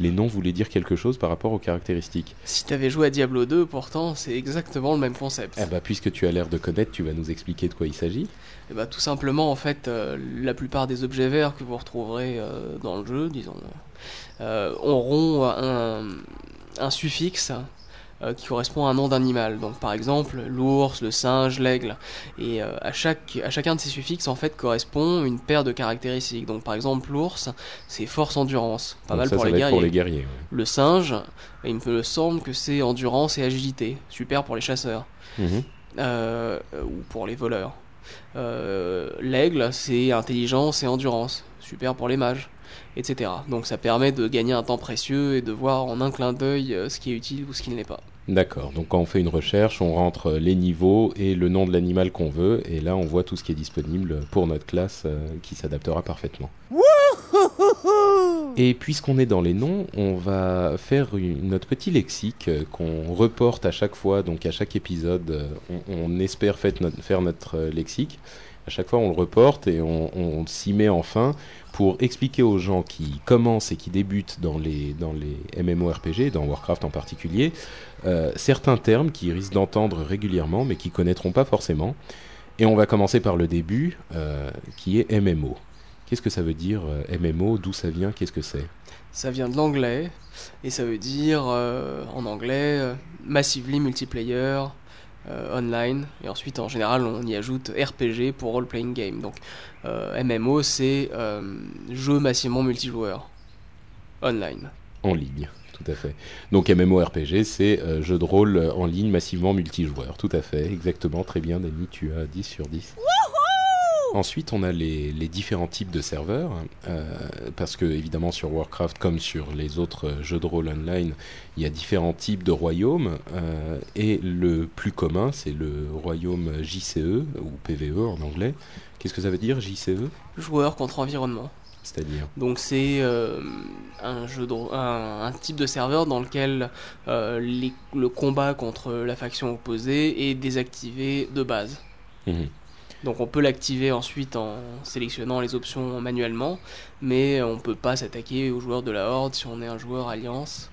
Speaker 1: les noms voulaient dire quelque chose par rapport aux caractéristiques.
Speaker 2: Si t'avais joué à Diablo 2, pourtant, c'est exactement le même concept.
Speaker 1: Eh bah, puisque tu as l'air de connaître, tu vas nous expliquer de quoi il s'agit.
Speaker 2: Et bah, tout simplement, en fait, euh, la plupart des objets verts que vous retrouverez euh, dans le jeu, disons, euh, auront un, un suffixe qui correspond à un nom d'animal. Donc, par exemple, l'ours, le singe, l'aigle. Et euh, à, chaque, à chacun de ces suffixes, en fait, correspond une paire de caractéristiques. Donc, par exemple, l'ours, c'est force-endurance. Pas
Speaker 1: Donc
Speaker 2: mal
Speaker 1: ça,
Speaker 2: pour
Speaker 1: ça
Speaker 2: les guerriers.
Speaker 1: pour les guerriers. ouais.
Speaker 2: Le singe, il me semble que c'est endurance et agilité. Super pour les chasseurs.
Speaker 1: Mhm.
Speaker 2: Euh, ou pour les voleurs. Euh, L'aigle, c'est intelligence et endurance. Super pour les mages, etc. Donc ça permet de gagner un temps précieux et de voir en un clin d'œil euh, ce qui est utile ou ce qui ne l'est pas.
Speaker 1: D'accord. Donc quand on fait une recherche, on rentre les niveaux et le nom de l'animal qu'on veut, et là on voit tout ce qui est disponible pour notre classe euh, qui s'adaptera parfaitement. Et puisqu'on est dans les noms, on va faire une- notre petit lexique euh, qu'on reporte à chaque fois, donc à chaque épisode, euh, on, on espère fait notre- faire notre lexique. À chaque fois, on le reporte et on, on s'y met enfin pour expliquer aux gens qui commencent et qui débutent dans les, dans les MMORPG, dans Warcraft en particulier, euh, certains termes qu'ils risquent d'entendre régulièrement mais qu'ils connaîtront pas forcément. Et on va commencer par le début, euh, qui est MMO. Qu'est-ce que ça veut dire euh, MMO D'où ça vient? Qu'est-ce que c'est?
Speaker 2: Ça vient de l'anglais et ça veut dire en anglais Massively Multiplayer euh, Online. Et ensuite, en général, on y ajoute RPG pour Role Playing Game. Donc euh, MMO, c'est euh, jeu massivement multijoueur online.
Speaker 1: En ligne, tout à fait. Donc MMORPG, c'est euh, jeu de rôle en ligne massivement multijoueur. Tout à fait, exactement, très bien, Dani, tu as 10 sur 10. Ensuite, on a les, les différents types de serveurs, euh, parce que évidemment sur Warcraft, comme sur les autres jeux de rôle online, il y a différents types de royaumes, euh, et le plus commun, c'est le royaume JCE, ou PVE en anglais. Qu'est-ce que ça veut dire, JCE
Speaker 2: Joueur contre environnement.
Speaker 1: C'est-à-dire?
Speaker 2: Donc c'est euh, un jeu de, un, un type de serveur dans lequel euh, les- le combat contre la faction opposée est désactivé de base.
Speaker 1: Mhm.
Speaker 2: Donc on peut l'activer ensuite en sélectionnant les options manuellement, mais on peut pas s'attaquer aux joueurs de la Horde si on est un joueur Alliance.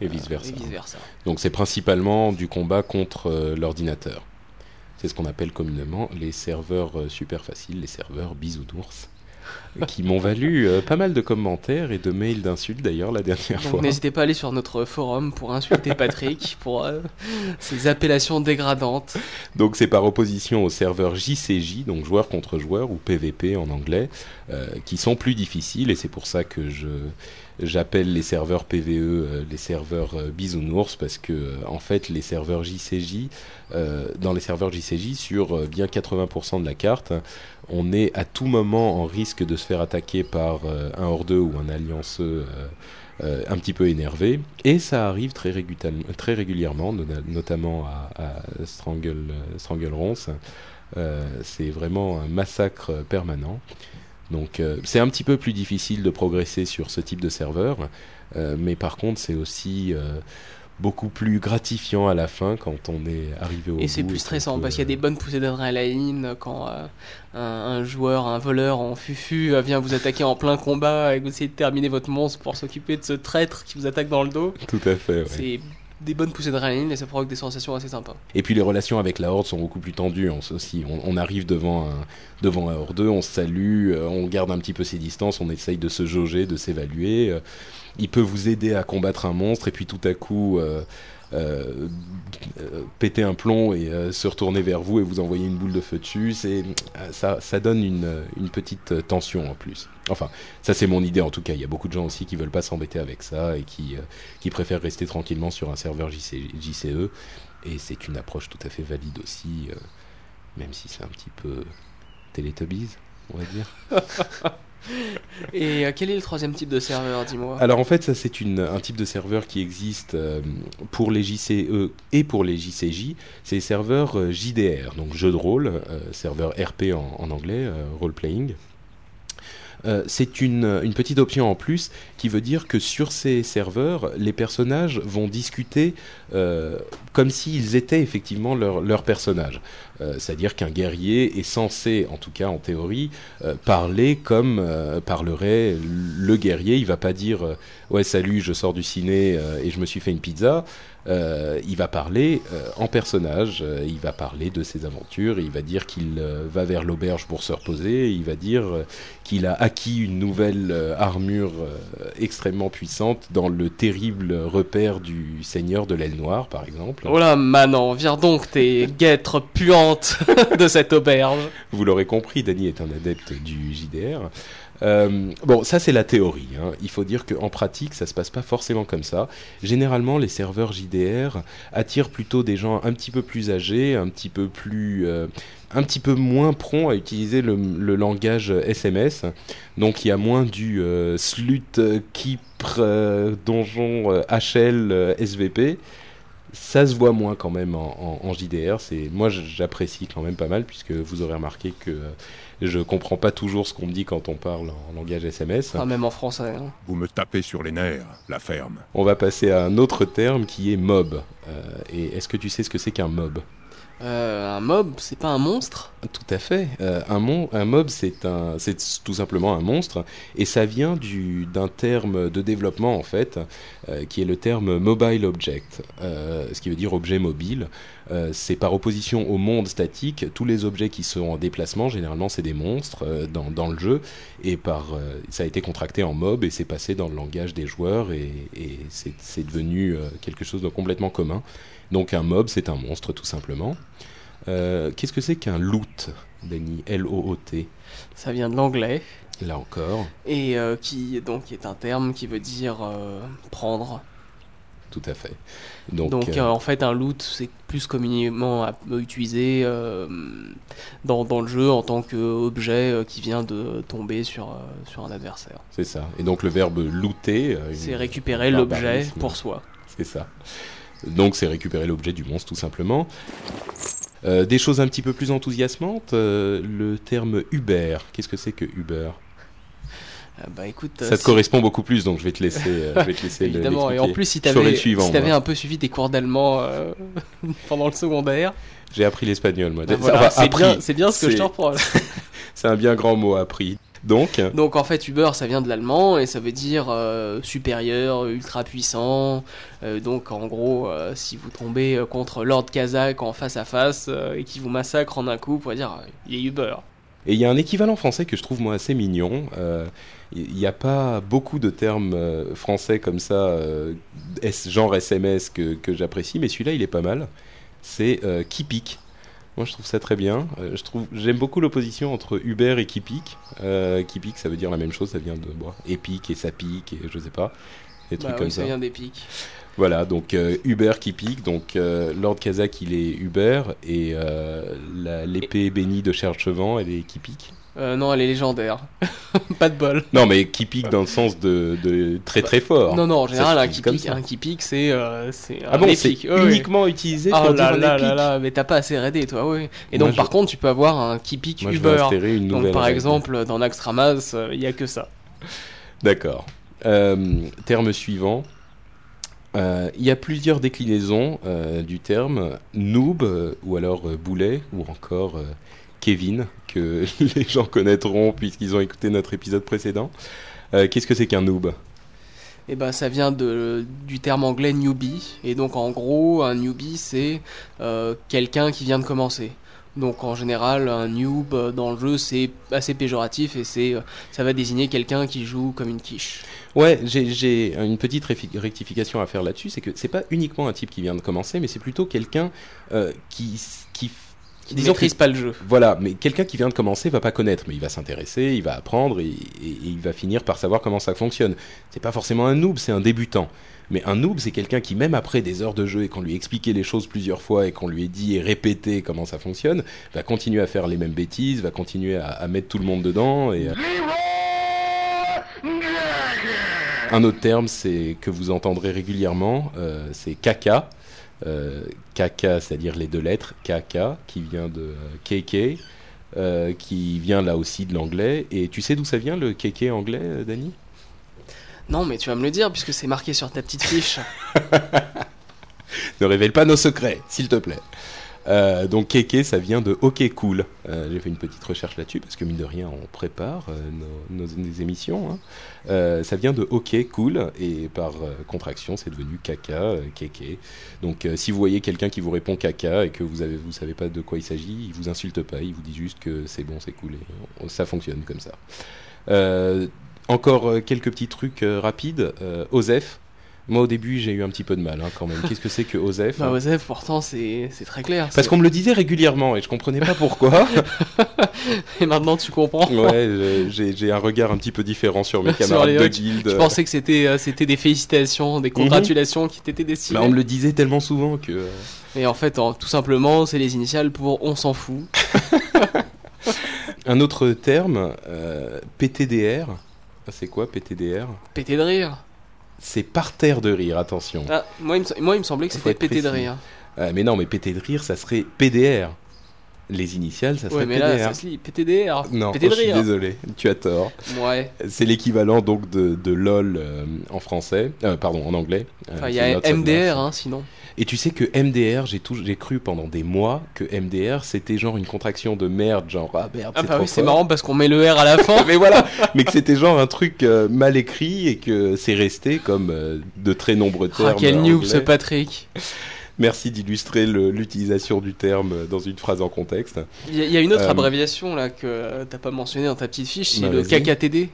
Speaker 1: Et
Speaker 2: euh,
Speaker 1: vice-versa. Donc c'est principalement du combat contre euh, l'ordinateur. C'est ce qu'on appelle communément les serveurs euh, super faciles, les serveurs bisounours, qui m'ont valu euh, pas mal de commentaires et de mails d'insultes d'ailleurs la dernière
Speaker 2: Donc
Speaker 1: fois.
Speaker 2: n'hésitez pas à aller sur notre forum pour insulter Patrick pour euh, ses appellations dégradantes.
Speaker 1: Donc c'est par opposition aux serveurs JCJ, donc joueur contre joueur ou PVP en anglais, euh, qui sont plus difficiles et c'est pour ça que je j'appelle les serveurs PVE euh, les serveurs euh, bisounours parce que euh, en fait les serveurs JCJ euh, dans les serveurs JCJ sur bien 80% de la carte on est à tout moment en risque de se faire attaquer par un hors 2 ou un allianceux un petit peu énervé. Et ça arrive très, régulièrement, très régulièrement no- notamment à, Strangle, Stranglerons Euh, c'est vraiment un massacre permanent donc euh, c'est un petit peu plus difficile de progresser sur ce type de serveur euh, mais par contre c'est aussi euh, beaucoup plus gratifiant à la fin quand on est arrivé au
Speaker 2: Et c'est plus stressant
Speaker 1: peut,
Speaker 2: parce qu'il y a des bonnes poussées d'adrénaline quand un, un joueur, un voleur en fufu vient vous attaquer en plein combat et que vous essayez de terminer votre monstre pour s'occuper de ce traître qui vous attaque dans le dos.
Speaker 1: tout à fait ouais.
Speaker 2: C'est des bonnes poussées d'adrénaline et ça provoque des sensations assez sympas.
Speaker 1: Et puis les relations avec la Horde sont beaucoup plus tendues s- aussi. On, on arrive devant un, devant un Horde, on se salue, euh, on garde un petit peu ses distances, on essaye de se jauger, de s'évaluer. euh, il peut vous aider à combattre un monstre et puis tout à coup euh, euh, péter un plomb et euh, se retourner vers vous et vous envoyer une boule de feu dessus. Euh, ça, donne une, une petite tension en plus. Enfin, ça c'est mon idée en tout cas. Il y a beaucoup de gens aussi qui veulent pas s'embêter avec ça et qui, qui préfèrent rester tranquillement sur un serveur JC, JCE. Et c'est une approche tout à fait valide aussi, même si c'est un petit peu Teletubbies, on va dire.
Speaker 2: Et euh, quel est le troisième type de serveur, dis-moi
Speaker 1: Alors en fait, ça c'est un type de serveur qui existe euh, pour les JCE et pour les JCJ. C'est les serveurs euh, JDR, donc jeu de rôle, serveur RP en, anglais, role playing. Euh, c'est une, petite option en plus qui veut dire que sur ces serveurs, les personnages vont discuter euh, comme s'ils étaient effectivement leur, leur personnage. Euh, C'est-à-dire qu'un guerrier est censé, en tout cas en théorie, parler comme parlerait le guerrier. Il va pas dire ouais salut, je sors du ciné et je me suis fait une pizza. Euh, il va parler euh, en personnage. Euh, il va parler de ses aventures. il va dire qu'il va vers l'auberge pour se reposer. il va dire qu'il a acquis une nouvelle armure extrêmement puissante dans le terrible repère du Seigneur de l'aile noire, par exemple.
Speaker 2: Oh là, Manon, vire donc tes guêtres puantes de cette auberge.
Speaker 1: Vous l'aurez compris, Dany est un adepte du JDR. Euh, bon, ça c'est la théorie. hein. Il faut dire qu'en pratique, ça se passe pas forcément comme ça. Généralement, les serveurs JDR attirent plutôt des gens un petit peu plus âgés, un petit peu plus, euh, un petit peu moins prompts à utiliser le, langage SMS. Donc, il y a moins du euh, slut, euh, Kipr, euh, donjon, HL, SVP. Ça se voit moins quand même en, en- en JDR. C'est moi j'apprécie quand même pas mal puisque vous aurez remarqué que euh, je comprends pas toujours ce qu'on me dit quand on parle en langage SMS.
Speaker 2: Enfin, même en français. hein.
Speaker 3: Vous me tapez sur les nerfs, la ferme.
Speaker 1: On va passer à un autre terme qui est mob. Euh, et est-ce que tu sais ce que c'est qu'un mob?
Speaker 2: Euh, un mob, c'est pas un monstre
Speaker 1: Tout à fait. Euh, un, mon- un mob, c'est tout simplement un monstre, et ça vient du, d'un terme de développement en fait, euh, qui est le terme mobile object, ce qui veut dire objet mobile. C'est par opposition au monde statique, tous les objets qui sont en déplacement, généralement c'est des monstres dans, dans le jeu, et par, ça a été contracté en mob et c'est passé dans le langage des joueurs et, et c'est, devenu quelque chose de complètement commun. Donc un mob, c'est un monstre tout simplement. Euh, Qu'est-ce que c'est qu'un loot, Danny L-O-O-T,
Speaker 2: Ça vient de l'anglais.
Speaker 1: là encore,
Speaker 2: Et euh, qui donc est un terme qui veut dire euh, prendre.
Speaker 1: tout à fait. Donc,
Speaker 2: Donc, en fait un loot c'est plus communément utilisé dans, dans le jeu en tant qu'objet qui vient de tomber sur, sur un adversaire.
Speaker 1: C'est ça. Et donc le verbe looter.
Speaker 2: C'est récupérer l'objet pour soi.
Speaker 1: C'est ça. Donc c'est récupérer l'objet du monstre tout simplement. Euh, des choses un petit peu plus enthousiasmantes, euh, le terme Uber. Qu'est-ce que c'est que Uber?
Speaker 2: Euh, bah écoute,
Speaker 1: Ça
Speaker 2: euh,
Speaker 1: te
Speaker 2: si-
Speaker 1: correspond beaucoup plus, donc je vais te laisser, euh, je vais te laisser le-
Speaker 2: Évidemment, et en plus, si t'avais si t'avais
Speaker 1: moi.
Speaker 2: un peu suivi des cours d'allemand euh, pendant le secondaire,
Speaker 1: J'ai appris l'espagnol, moi.
Speaker 2: bah voilà, c'est bien, ce que je te reproche.
Speaker 1: C'est un bien grand mot appris. Donc,
Speaker 2: Donc en fait, Uber, ça vient de l'allemand et ça veut dire euh, supérieur, ultra puissant. Euh, donc en gros, euh, si vous tombez euh, contre Lord Kazakh en face à face euh, et qui vous massacre en un coup, vous pourrez dire euh, il est Uber.
Speaker 1: Et il y a un équivalent français que je trouve moi assez mignon. Euh, Il n'y a pas beaucoup de termes euh, français comme ça, euh, genre SMS, que, que j'apprécie, mais celui-là il est pas mal. C'est euh, qui pique. Moi je trouve ça très bien. Euh, je trouve, j'aime beaucoup l'opposition entre Uber et qui pique. Euh, qui pique, ça veut dire la même chose, ça vient de bon, épique et ça pique et je sais pas, des trucs
Speaker 2: Bah
Speaker 1: comme ça.
Speaker 2: ça vient des pics.
Speaker 1: Voilà, donc euh, Uber qui pique, donc euh, Lord Kazakh il est Uber et euh, l'épée bénie de Cherchevant elle est qui pique.
Speaker 2: Euh, non, elle est légendaire. Pas de bol.
Speaker 1: Non, mais qui pique dans le sens de, de très très fort.
Speaker 2: Non, non, en général, un qui pique, un qui pique, c'est euh,
Speaker 1: Ah
Speaker 2: un
Speaker 1: bon, c'est
Speaker 2: épique. Ouais.
Speaker 1: uniquement utilisé
Speaker 2: Oh
Speaker 1: pour
Speaker 2: là
Speaker 1: dire
Speaker 2: là
Speaker 1: un
Speaker 2: là
Speaker 1: épique.
Speaker 2: là, mais t'as pas assez raidé, toi, oui. Et
Speaker 1: Moi,
Speaker 2: donc,
Speaker 1: je-
Speaker 2: par contre, tu peux avoir un qui pique
Speaker 1: Moi, je vais
Speaker 2: Uber.
Speaker 1: instaurer une nouvelle
Speaker 2: Donc, par
Speaker 1: règle.
Speaker 2: exemple, dans Naxxramas, euh, il y a que ça.
Speaker 1: D'accord. Euh, terme suivant. Euh, Il y a plusieurs déclinaisons euh, du terme noob ou alors euh, boulet ou encore euh, Kevin que les gens connaîtront puisqu'ils ont écouté notre épisode précédent. Euh, Qu'est-ce que c'est qu'un noob?
Speaker 2: Et ben, ça vient de, du terme anglais newbie. Et donc, en gros, un newbie, c'est euh, quelqu'un qui vient de commencer. Donc, en général, un noob dans le jeu, c'est assez péjoratif et c'est, euh, ça va désigner quelqu'un qui joue comme une quiche.
Speaker 1: Ouais, j'ai- une petite rectification à faire là-dessus, c'est que c'est pas uniquement un type qui vient de commencer, mais c'est plutôt quelqu'un euh, qui, qui,
Speaker 2: Qui
Speaker 1: disons
Speaker 2: maîtrise pas le jeu.
Speaker 1: Voilà, mais quelqu'un qui vient de commencer va pas connaître, mais il va s'intéresser, il va apprendre et, et- et il va finir par savoir comment ça fonctionne. C'est pas forcément un noob, c'est un débutant. Mais un noob, c'est quelqu'un qui, même après des heures de jeu et qu'on lui a expliqué les choses plusieurs fois et qu'on lui ait dit et répété comment ça fonctionne, va continuer à faire les mêmes bêtises, va continuer à, à mettre tout le monde dedans. Et, euh, Un autre terme, c'est que vous entendrez régulièrement, euh, c'est caca. Euh, caca, c'est-à-dire les deux lettres, caca, qui vient de euh, KK, euh, qui vient là aussi de l'anglais. Et tu sais d'où ça vient le KK anglais, euh, Dany
Speaker 2: Non, mais tu vas me le dire puisque c'est marqué sur ta petite fiche.
Speaker 1: Ne révèle pas nos secrets, s'il te plaît. Euh, donc KK, ça vient de OK Cool. Euh, J'ai fait une petite recherche là-dessus parce que mine de rien, on prépare euh, nos, émissions. hein. Ça vient de OK Cool et par contraction, c'est devenu Caca, euh, KK. Donc si vous voyez quelqu'un qui vous répond Caca et que vous avez, vous savez pas de quoi il s'agit, il vous insulte pas, il vous dit juste que c'est bon, c'est cool et ça fonctionne comme ça. Encore quelques petits trucs rapides. Osef. Moi au début j'ai eu un petit peu de mal hein, quand même. Qu'est-ce que c'est que Osef
Speaker 2: bah, Osef, pourtant, c'est très clair.
Speaker 1: Parce qu'on me le disait régulièrement et je comprenais pas pourquoi.
Speaker 2: Et maintenant, tu comprends.
Speaker 1: ouais, j'ai un regard un petit peu différent sur mes camarades de guilde.
Speaker 2: Je pensais que c'était euh, c'était des félicitations, des congratulations qui t'étaient destinées.
Speaker 1: Bah, on me le disait tellement souvent que. euh,
Speaker 2: Et en fait, en- tout simplement, c'est les initiales pour on s'en fout.
Speaker 1: Un autre terme, euh, PTDR. Ah, C'est quoi PTDR
Speaker 2: Pété de rire.
Speaker 1: C'est par terre de rire, attention.
Speaker 2: Ah, moi, il me, moi, il me semblait que c'était pété de rire.
Speaker 1: Ah, mais non, mais pété de rire, ça serait PDR. Les initiales, ça serait
Speaker 2: Ouais, mais
Speaker 1: PDR.
Speaker 2: là, ça se lit PTDR.
Speaker 1: Non,
Speaker 2: pété de
Speaker 1: je suis désolé, tu as tort.
Speaker 2: Ouais.
Speaker 1: C'est l'équivalent donc de, de LOL euh, en français, euh, pardon, en anglais. Euh,
Speaker 2: Enfin, il y a. MDR, hein, sinon.
Speaker 1: Et tu sais que MDR, j'ai tout, j'ai cru pendant des mois que MDR c'était genre une contraction de merde, genre ah merde,
Speaker 2: Ah
Speaker 1: c'est
Speaker 2: bah oui, c'est marrant parce qu'on met le R à la fin.
Speaker 1: mais voilà, mais que c'était genre un truc euh, mal écrit et que c'est resté comme euh, de très nombreux termes.
Speaker 2: Ah, quel
Speaker 1: anglais.
Speaker 2: ce Patrick.
Speaker 1: Merci d'illustrer l'utilisation du terme dans une phrase en contexte.
Speaker 2: Il y, a- il y a une autre
Speaker 1: Euh,
Speaker 2: abréviation là que t'as pas mentionné dans ta petite fiche, c'est
Speaker 1: Bah,
Speaker 2: le. KKTD.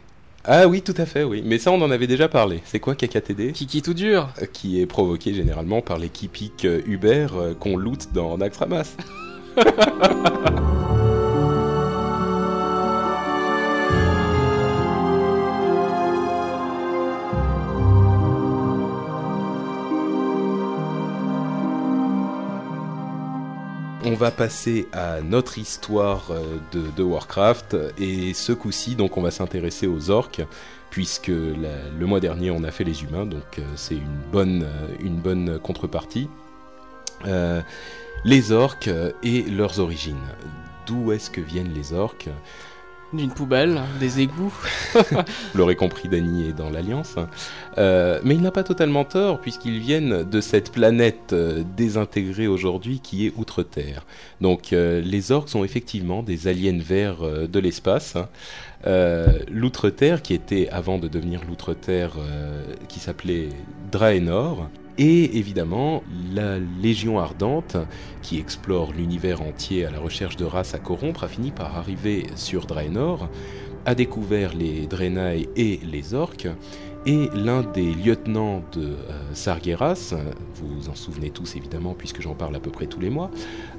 Speaker 1: Ah oui, tout à fait, oui. Mais ça, on en avait déjà parlé. C'est quoi KKTD
Speaker 2: Kiki tout dur.
Speaker 1: Euh, Qui est provoqué généralement par les kipiques euh, Uber euh, qu'on loot dans Naxxramas. On va passer à notre histoire de, de Warcraft et ce coup-ci donc on va s'intéresser aux orques puisque le mois dernier on a fait les humains donc c'est une bonne, une bonne contrepartie. les orques et leurs origines. D'où est-ce que viennent les orques?
Speaker 2: D'une poubelle, des égouts.
Speaker 1: Vous l'aurez compris, Dany est dans l'Alliance. Euh, mais il n'a pas totalement tort, puisqu'ils viennent de cette planète euh, désintégrée aujourd'hui qui est Outre-Terre. Donc euh, les orques sont effectivement des aliens verts de l'espace. L'Outre-Terre, qui était avant de devenir l'Outre-Terre, qui s'appelait Draenor, et évidemment la Légion Ardente, qui explore l'univers entier à la recherche de races à corrompre, a fini par arriver sur Draenor, a découvert les Draenei et les Orques, et l'un des lieutenants de euh, Sargeras, vous vous en souvenez tous évidemment puisque j'en parle à peu près tous les mois,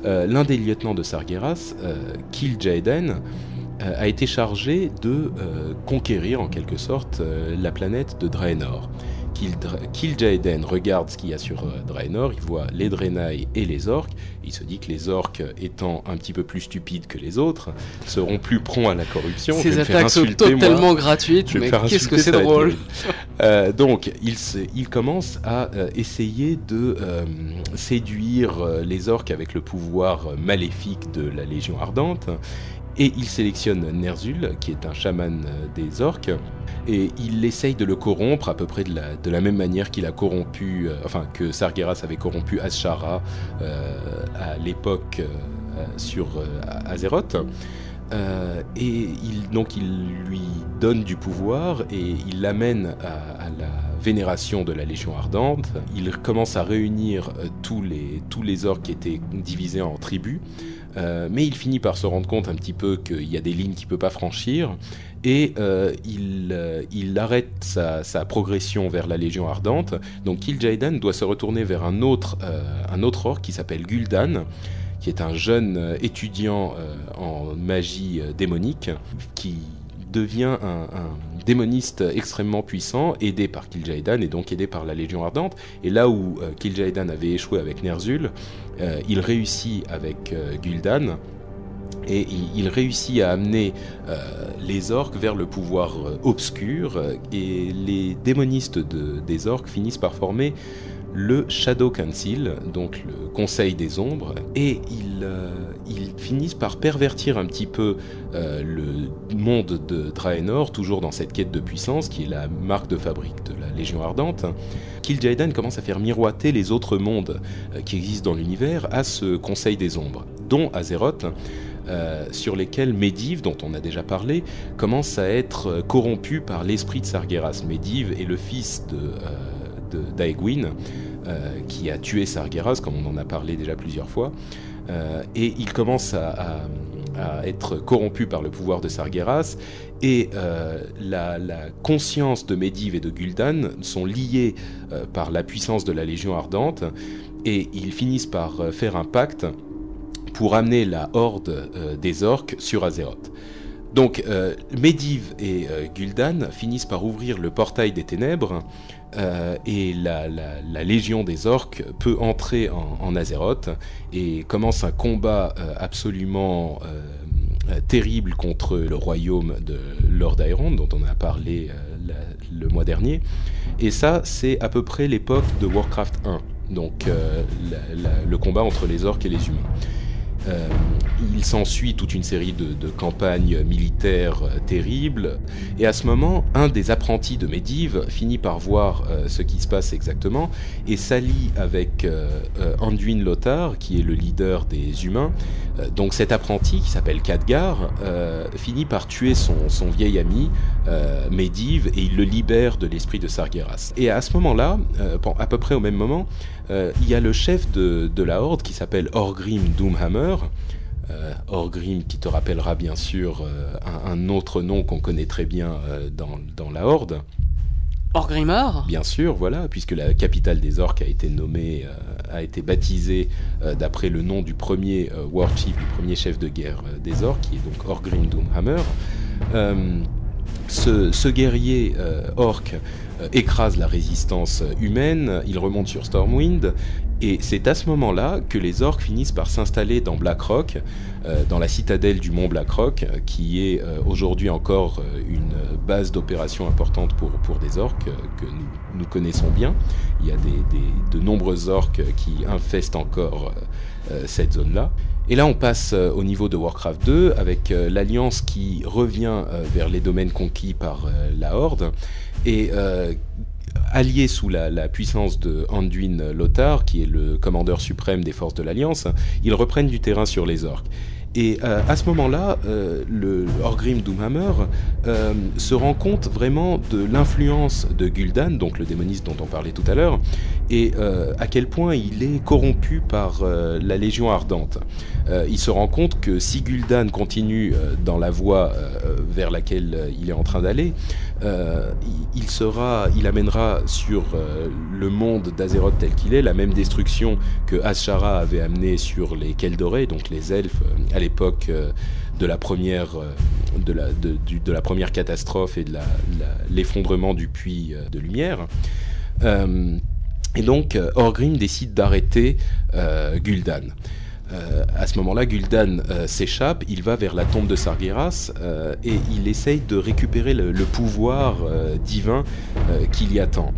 Speaker 1: euh, l'un des lieutenants de Sargeras, euh, Kil'jaeden, a été chargé de conquérir en quelque sorte la planète de Draenor. Kil'jaeden regarde ce qu'il y a sur euh, Draenor, il voit les Draenei et les orques, il se dit que les orques, étant un petit peu plus stupides que les autres, seront plus prompts à la corruption.
Speaker 2: Ces attaques sont totalement gratuites, mais qu'est-ce que c'est drôle
Speaker 1: euh, Donc, il, il, commence à euh, essayer de séduire les orques avec le pouvoir maléfique de la Légion Ardente, et il sélectionne Nerzul, qui est un chaman des orques, et il essaye de le corrompre à peu près de la, même manière qu'il a corrompu, euh, enfin que Sargeras avait corrompu Ashara euh, à l'époque euh, sur Azeroth. et donc il lui donne du pouvoir et il l'amène à, la vénération de la Légion Ardente. Il commence à réunir tous, les, tous les orques qui étaient divisés en tribus. Mais il finit par se rendre compte un petit peu qu'il y a des lignes qu'il ne peut pas franchir et euh, il, euh, il, arrête sa, progression vers la Légion Ardente. Donc Kil'jaeden doit se retourner vers un autre, euh, un autre orc qui s'appelle Gul'dan, qui est un jeune étudiant en magie démonique, qui devient un, démoniste extrêmement puissant, aidé par Kil'jaeden et donc aidé par la Légion Ardente. Et là où Kil'jaeden avait échoué avec Ner'zhul, il réussit avec Gul'dan et il, réussit à amener euh, les orques vers le pouvoir euh, obscur euh, et les démonistes des orques finissent par former le Shadow Council, donc le Conseil des Ombres, et ils, ils finissent par pervertir un petit peu le monde de Draenor, toujours dans cette quête de puissance qui est la marque de fabrique de la Légion Ardente. Kil'jaeden commence à faire miroiter les autres mondes qui existent dans l'univers à ce Conseil des Ombres, dont Azeroth, euh, sur lesquels Medivh, dont on a déjà parlé, commence à être euh, corrompu par l'esprit de Sargeras. Medivh est le fils de, euh, d'Aegwin, qui a tué Sargeras, comme on en a parlé déjà plusieurs fois. et il commence à, être corrompu par le pouvoir de Sargeras, et la, conscience de Medivh et de Gul'dan sont liées par la puissance de la Légion Ardente, et ils finissent par faire un pacte pour amener la horde euh, des orques sur Azeroth. Donc euh, Medivh et euh, Gul'dan finissent par ouvrir le portail des ténèbres et la, légion des orques peut entrer en, Azeroth et commence un combat absolument terrible contre le royaume de Lord Iron dont on a parlé le mois dernier. Et ça c'est à peu près l'époque de Warcraft 1, donc le combat entre les orques et les humains. Euh, il s'ensuit toute une série de, campagnes militaires euh, terribles, et à ce moment, un des apprentis de Medivh finit par voir euh, ce qui se passe exactement et s'allie avec Anduin Lothar, qui est le leader des humains. donc cet apprenti, qui s'appelle Khadgar, finit par tuer son, vieil ami Medivh et il le libère de l'esprit de Sargeras. Et à ce moment-là, à peu près au même moment, il y a le chef de, de la Horde qui s'appelle Orgrim Doomhammer, euh, Orgrim qui te rappellera bien sûr euh, un, autre nom qu'on connaît très bien euh, dans, la Horde.
Speaker 2: Orgrimmar
Speaker 1: Bien sûr, voilà, puisque la capitale des orques a été nommée, a été baptisée d'après le nom du premier war chief, du premier chef de guerre des orques, qui est donc Orgrim Doomhammer. Ce, guerrier orc écrase la résistance humaine, il remonte sur Stormwind, et c'est à ce moment-là que les orques finissent par s'installer dans Blackrock, euh, dans la citadelle du mont Blackrock, qui est euh, aujourd'hui encore euh, une base d'opération importante pour, pour des orques que nous, connaissons bien. Il y a de nombreux orques qui infestent encore cette zone-là. Et là, on passe au niveau de Warcraft 2 avec l'Alliance qui revient vers les domaines conquis par la Horde et allié sous la, puissance de Anduin Lothar, qui est le commandeur suprême des forces de l'Alliance, ils reprennent du terrain sur les orques. Et euh, à ce moment-là, euh, le Orgrim Doomhammer euh, se rend compte vraiment de l'influence de Gul'dan, donc le démoniste dont on parlait tout à l'heure, et à quel point il est corrompu par la Légion Ardente. Il se rend compte que si Gul'dan continue dans la voie vers laquelle il est en train d'aller, il, sera, il amènera sur le monde d'Azeroth tel qu'il est la même destruction que Ashara avait amené sur les Keldoré, donc les elfes à l'époque euh, de la première euh, de la, de, la première catastrophe et de l'effondrement du puits euh, de lumière. et donc Orgrim décide d'arrêter Gul'dan. À ce moment-là, Gul'dan s'échappe, il va vers la tombe de Sargeras et il essaye de récupérer le, pouvoir divin qui l'y attend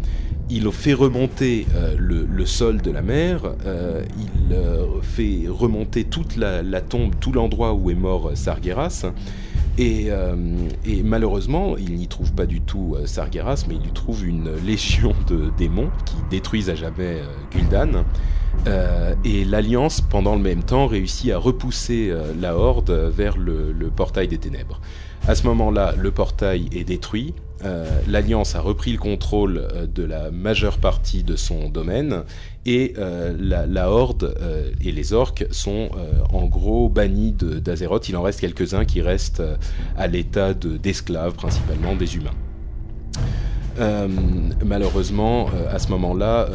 Speaker 1: il fait remonter euh, le, sol de la mer, euh, il euh, fait remonter toute la, tombe, tout l'endroit où est mort Sargeras, et, malheureusement, il n'y trouve pas du tout Sargeras, mais il y trouve une légion de démons qui détruisent à jamais Gul'dan. Et l'Alliance, pendant le même temps, réussit à repousser la Horde vers le, portail des ténèbres. À ce moment-là, le portail est détruit, euh, l'Alliance a repris le contrôle euh, de la majeure partie de son domaine et euh, la, Horde et les orques sont en gros bannis d'Azeroth. Il en reste quelques-uns qui restent à l'état d'esclaves, principalement des humains. Malheureusement, à ce moment-là,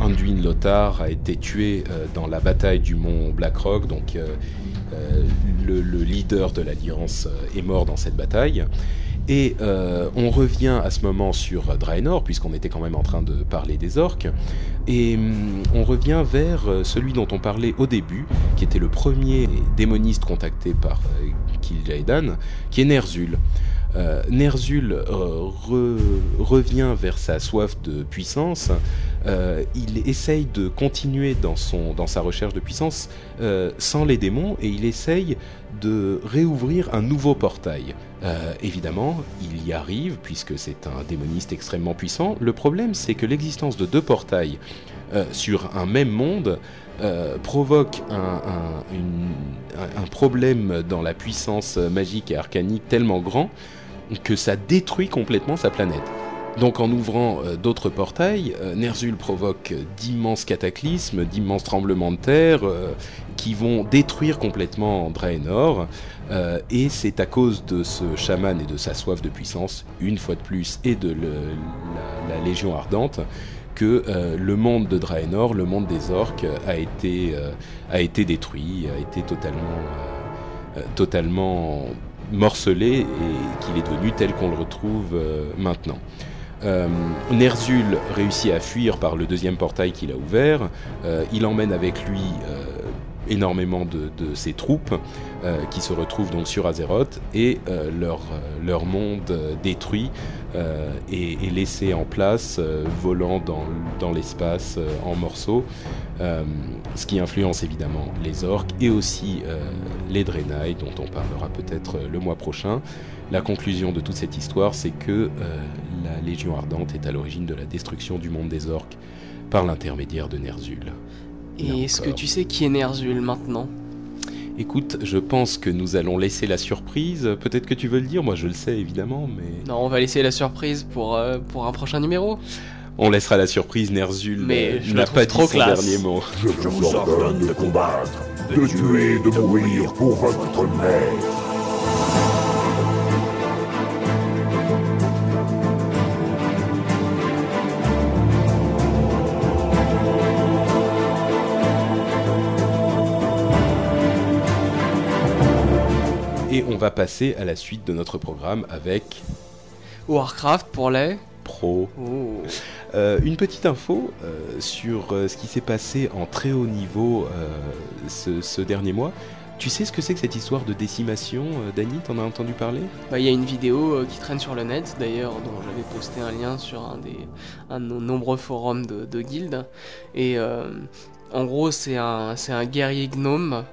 Speaker 1: Anduin Lothar a été tué dans la bataille du mont Blackrock, donc le, le, leader de l'Alliance est mort dans cette bataille. Et euh, on revient à ce moment sur Draenor, puisqu'on était quand même en train de parler des orques, et hum, on revient vers euh, celui dont on parlait au début, qui était le premier démoniste contacté par euh, Kil'jaedan, qui est Ner'zhul. Euh, Ner'zhul revient vers sa soif de puissance. il essaye de continuer dans, sa recherche de puissance sans les démons et il essaye de réouvrir un nouveau portail. Euh, évidemment, il y arrive puisque c'est un démoniste extrêmement puissant. Le problème, c'est que l'existence de deux portails euh, sur un même monde euh, provoque un, problème dans la puissance magique et arcanique tellement grand que ça détruit complètement sa planète. Donc en ouvrant euh, d'autres portails, euh, Ner'zhul provoque d'immenses cataclysmes, d'immenses tremblements de terre euh, qui vont détruire complètement Draenor. et c'est à cause de ce chaman et de sa soif de puissance, une fois de plus, et de la, Légion Ardente, que le monde de Draenor, le monde des orques, a été, a été détruit, a été totalement, totalement morcelé et qu'il est devenu tel qu'on le retrouve maintenant. Euh, Ner'zhul réussit à fuir par le deuxième portail qu'il a ouvert. Euh, il emmène avec lui euh, énormément de, ses troupes qui se retrouvent donc sur Azeroth et leur monde détruit et, laissé en place, volant dans, dans l'espace en morceaux, ce qui influence évidemment les orques et aussi les Draenei dont on parlera peut-être le mois prochain. La conclusion de toute cette histoire, c'est que la Légion Ardente est à l'origine de la destruction du monde des orques par l'intermédiaire de Ner'zhul.
Speaker 2: Et est-ce que tu sais qui est Ner'zhul maintenant?
Speaker 1: Écoute, je pense que nous allons laisser la surprise. Peut-être que tu veux le dire, moi je le sais évidemment, mais...
Speaker 2: Non, on va laisser la surprise pour, euh, pour un prochain numéro.
Speaker 1: On laissera la surprise, Ner'zhul mais n'a pas dit son dernier mot.
Speaker 4: Je vous ordonne de combattre, de tuer, de mourir pour votre maître.
Speaker 1: on va passer à la suite de notre programme avec
Speaker 2: Warcraft pour les
Speaker 1: Pro.
Speaker 2: Oh.
Speaker 1: Euh, une petite info euh, sur euh, ce qui s'est passé en très haut niveau ce, ce dernier mois. Tu sais ce que c'est que cette histoire de décimation, Dany? T'en as entendu parler?
Speaker 2: Bah, il y a une vidéo qui traîne sur le net, d'ailleurs, dont j'avais posté un lien sur un, des, un de nos nombreux forums de, de guildes. Et en gros, c'est un, c'est un guerrier gnome,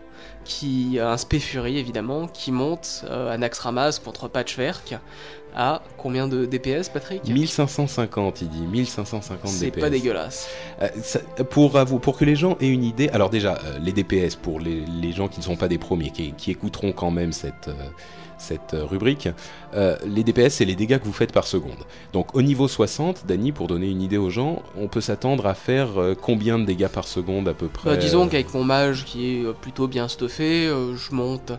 Speaker 2: qui, un spé fury évidemment, qui monte euh, à Naxxramas contre Patchwork à combien de DPS, Patrick?
Speaker 1: 1550, il dit 1550
Speaker 2: C'est
Speaker 1: DPS.
Speaker 2: pas dégueulasse.
Speaker 1: Euh, ça- pour, que les gens aient une idée, alors déjà, euh, les DPS, pour les, les gens qui ne sont pas des qui, qui écouteront quand même cette, euh, cette euh, rubrique, euh, les DPS, c'est les dégâts que vous faites par seconde. Donc au niveau 60, Dany, pour donner une idée aux gens, on peut s'attendre à faire euh, combien de dégâts par seconde à peu près
Speaker 2: Bah, disons qu'avec mon mage qui est plutôt bien stuffé, je monte.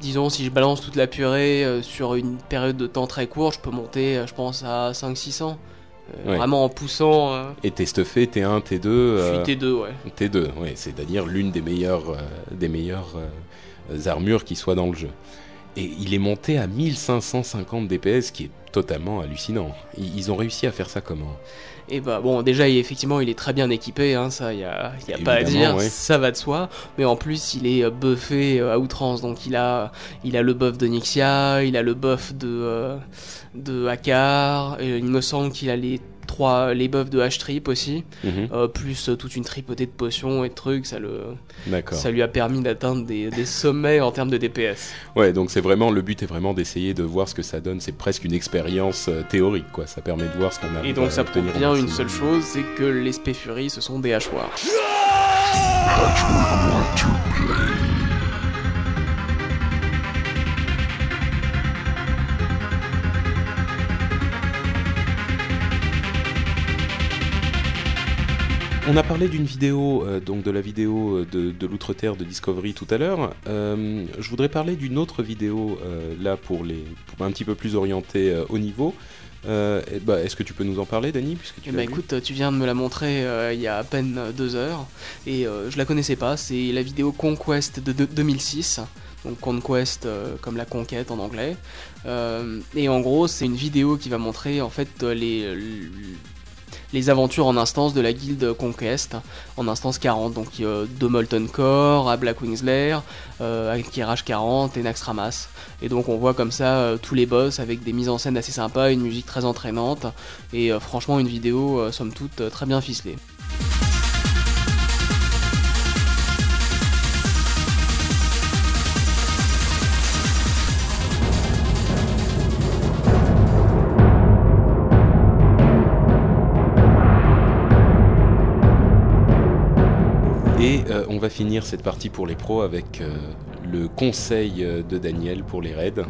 Speaker 2: Disons, si je balance toute la purée euh, sur une période de temps très courte, je peux monter, euh, je pense, à 5-600. Euh,
Speaker 1: Ouais.
Speaker 2: Vraiment en poussant.
Speaker 1: Et t'es stuffé, T1, T2
Speaker 2: je suis T2, ouais.
Speaker 1: T2, oui, c'est-à-dire l'une des meilleures, des meilleures armures qui soient dans le jeu. Et il est monté à 1550 DPS, ce qui est totalement hallucinant. Ils, ont réussi à faire ça comment?
Speaker 2: Et bah bon, déjà, effectivement, il est très bien équipé, hein, ça, il y a, y a pas à dire,
Speaker 1: ouais.
Speaker 2: ça va de soi. Mais en plus, il est euh, buffé euh, à outrance, donc il a, il a le buff de Nixia, il a le buff de, euh, de Hakar, et il me semble qu'il a les trois, les buffs de H-Trip aussi.
Speaker 1: Mhm,
Speaker 2: Euh, plus euh, toute une tripotée de potions et de trucs, ça, le, ça lui a permis d'atteindre des, des sommets en termes de DPS.
Speaker 1: Ouais, donc c'est vraiment le but est vraiment d'essayer de voir ce que ça donne. C'est presque une expérience euh, théorique, quoi. Ça permet de voir ce qu'on a.
Speaker 2: Et donc ça prouve bien une seule chose, c'est que les Spéfuries, ce sont des hachoirs.
Speaker 1: On a parlé d'une vidéo, euh, donc de la vidéo euh, de, de l'Outre-Terre de Discovery tout à l'heure. Euh, je voudrais parler d'une autre vidéo, euh, là, pour les pour un petit peu plus orientée au niveau. Bah, Est-ce que tu peux nous en parler, Dany puisque tu
Speaker 2: bah écoute, tu viens de me la montrer il y a à peine deux heures, et je la connaissais pas, c'est la vidéo Conquest de, de- 2006, donc Conquest euh, comme la conquête en anglais, Euh, et en gros c'est une vidéo qui va montrer en fait les, les aventures en instance de la guilde Conquest, en instance 40, donc euh, de Molten Core à Blackwing Slayer, euh, à Kirage 40 et Naxxramas. Et donc on voit comme ça euh, tous les boss avec des mises en scène assez sympas, une musique très entraînante, et euh, franchement une vidéo euh, somme toute très bien ficelée.
Speaker 1: On va finir cette partie pour les pros avec euh, le conseil euh, de Daniel pour les raids.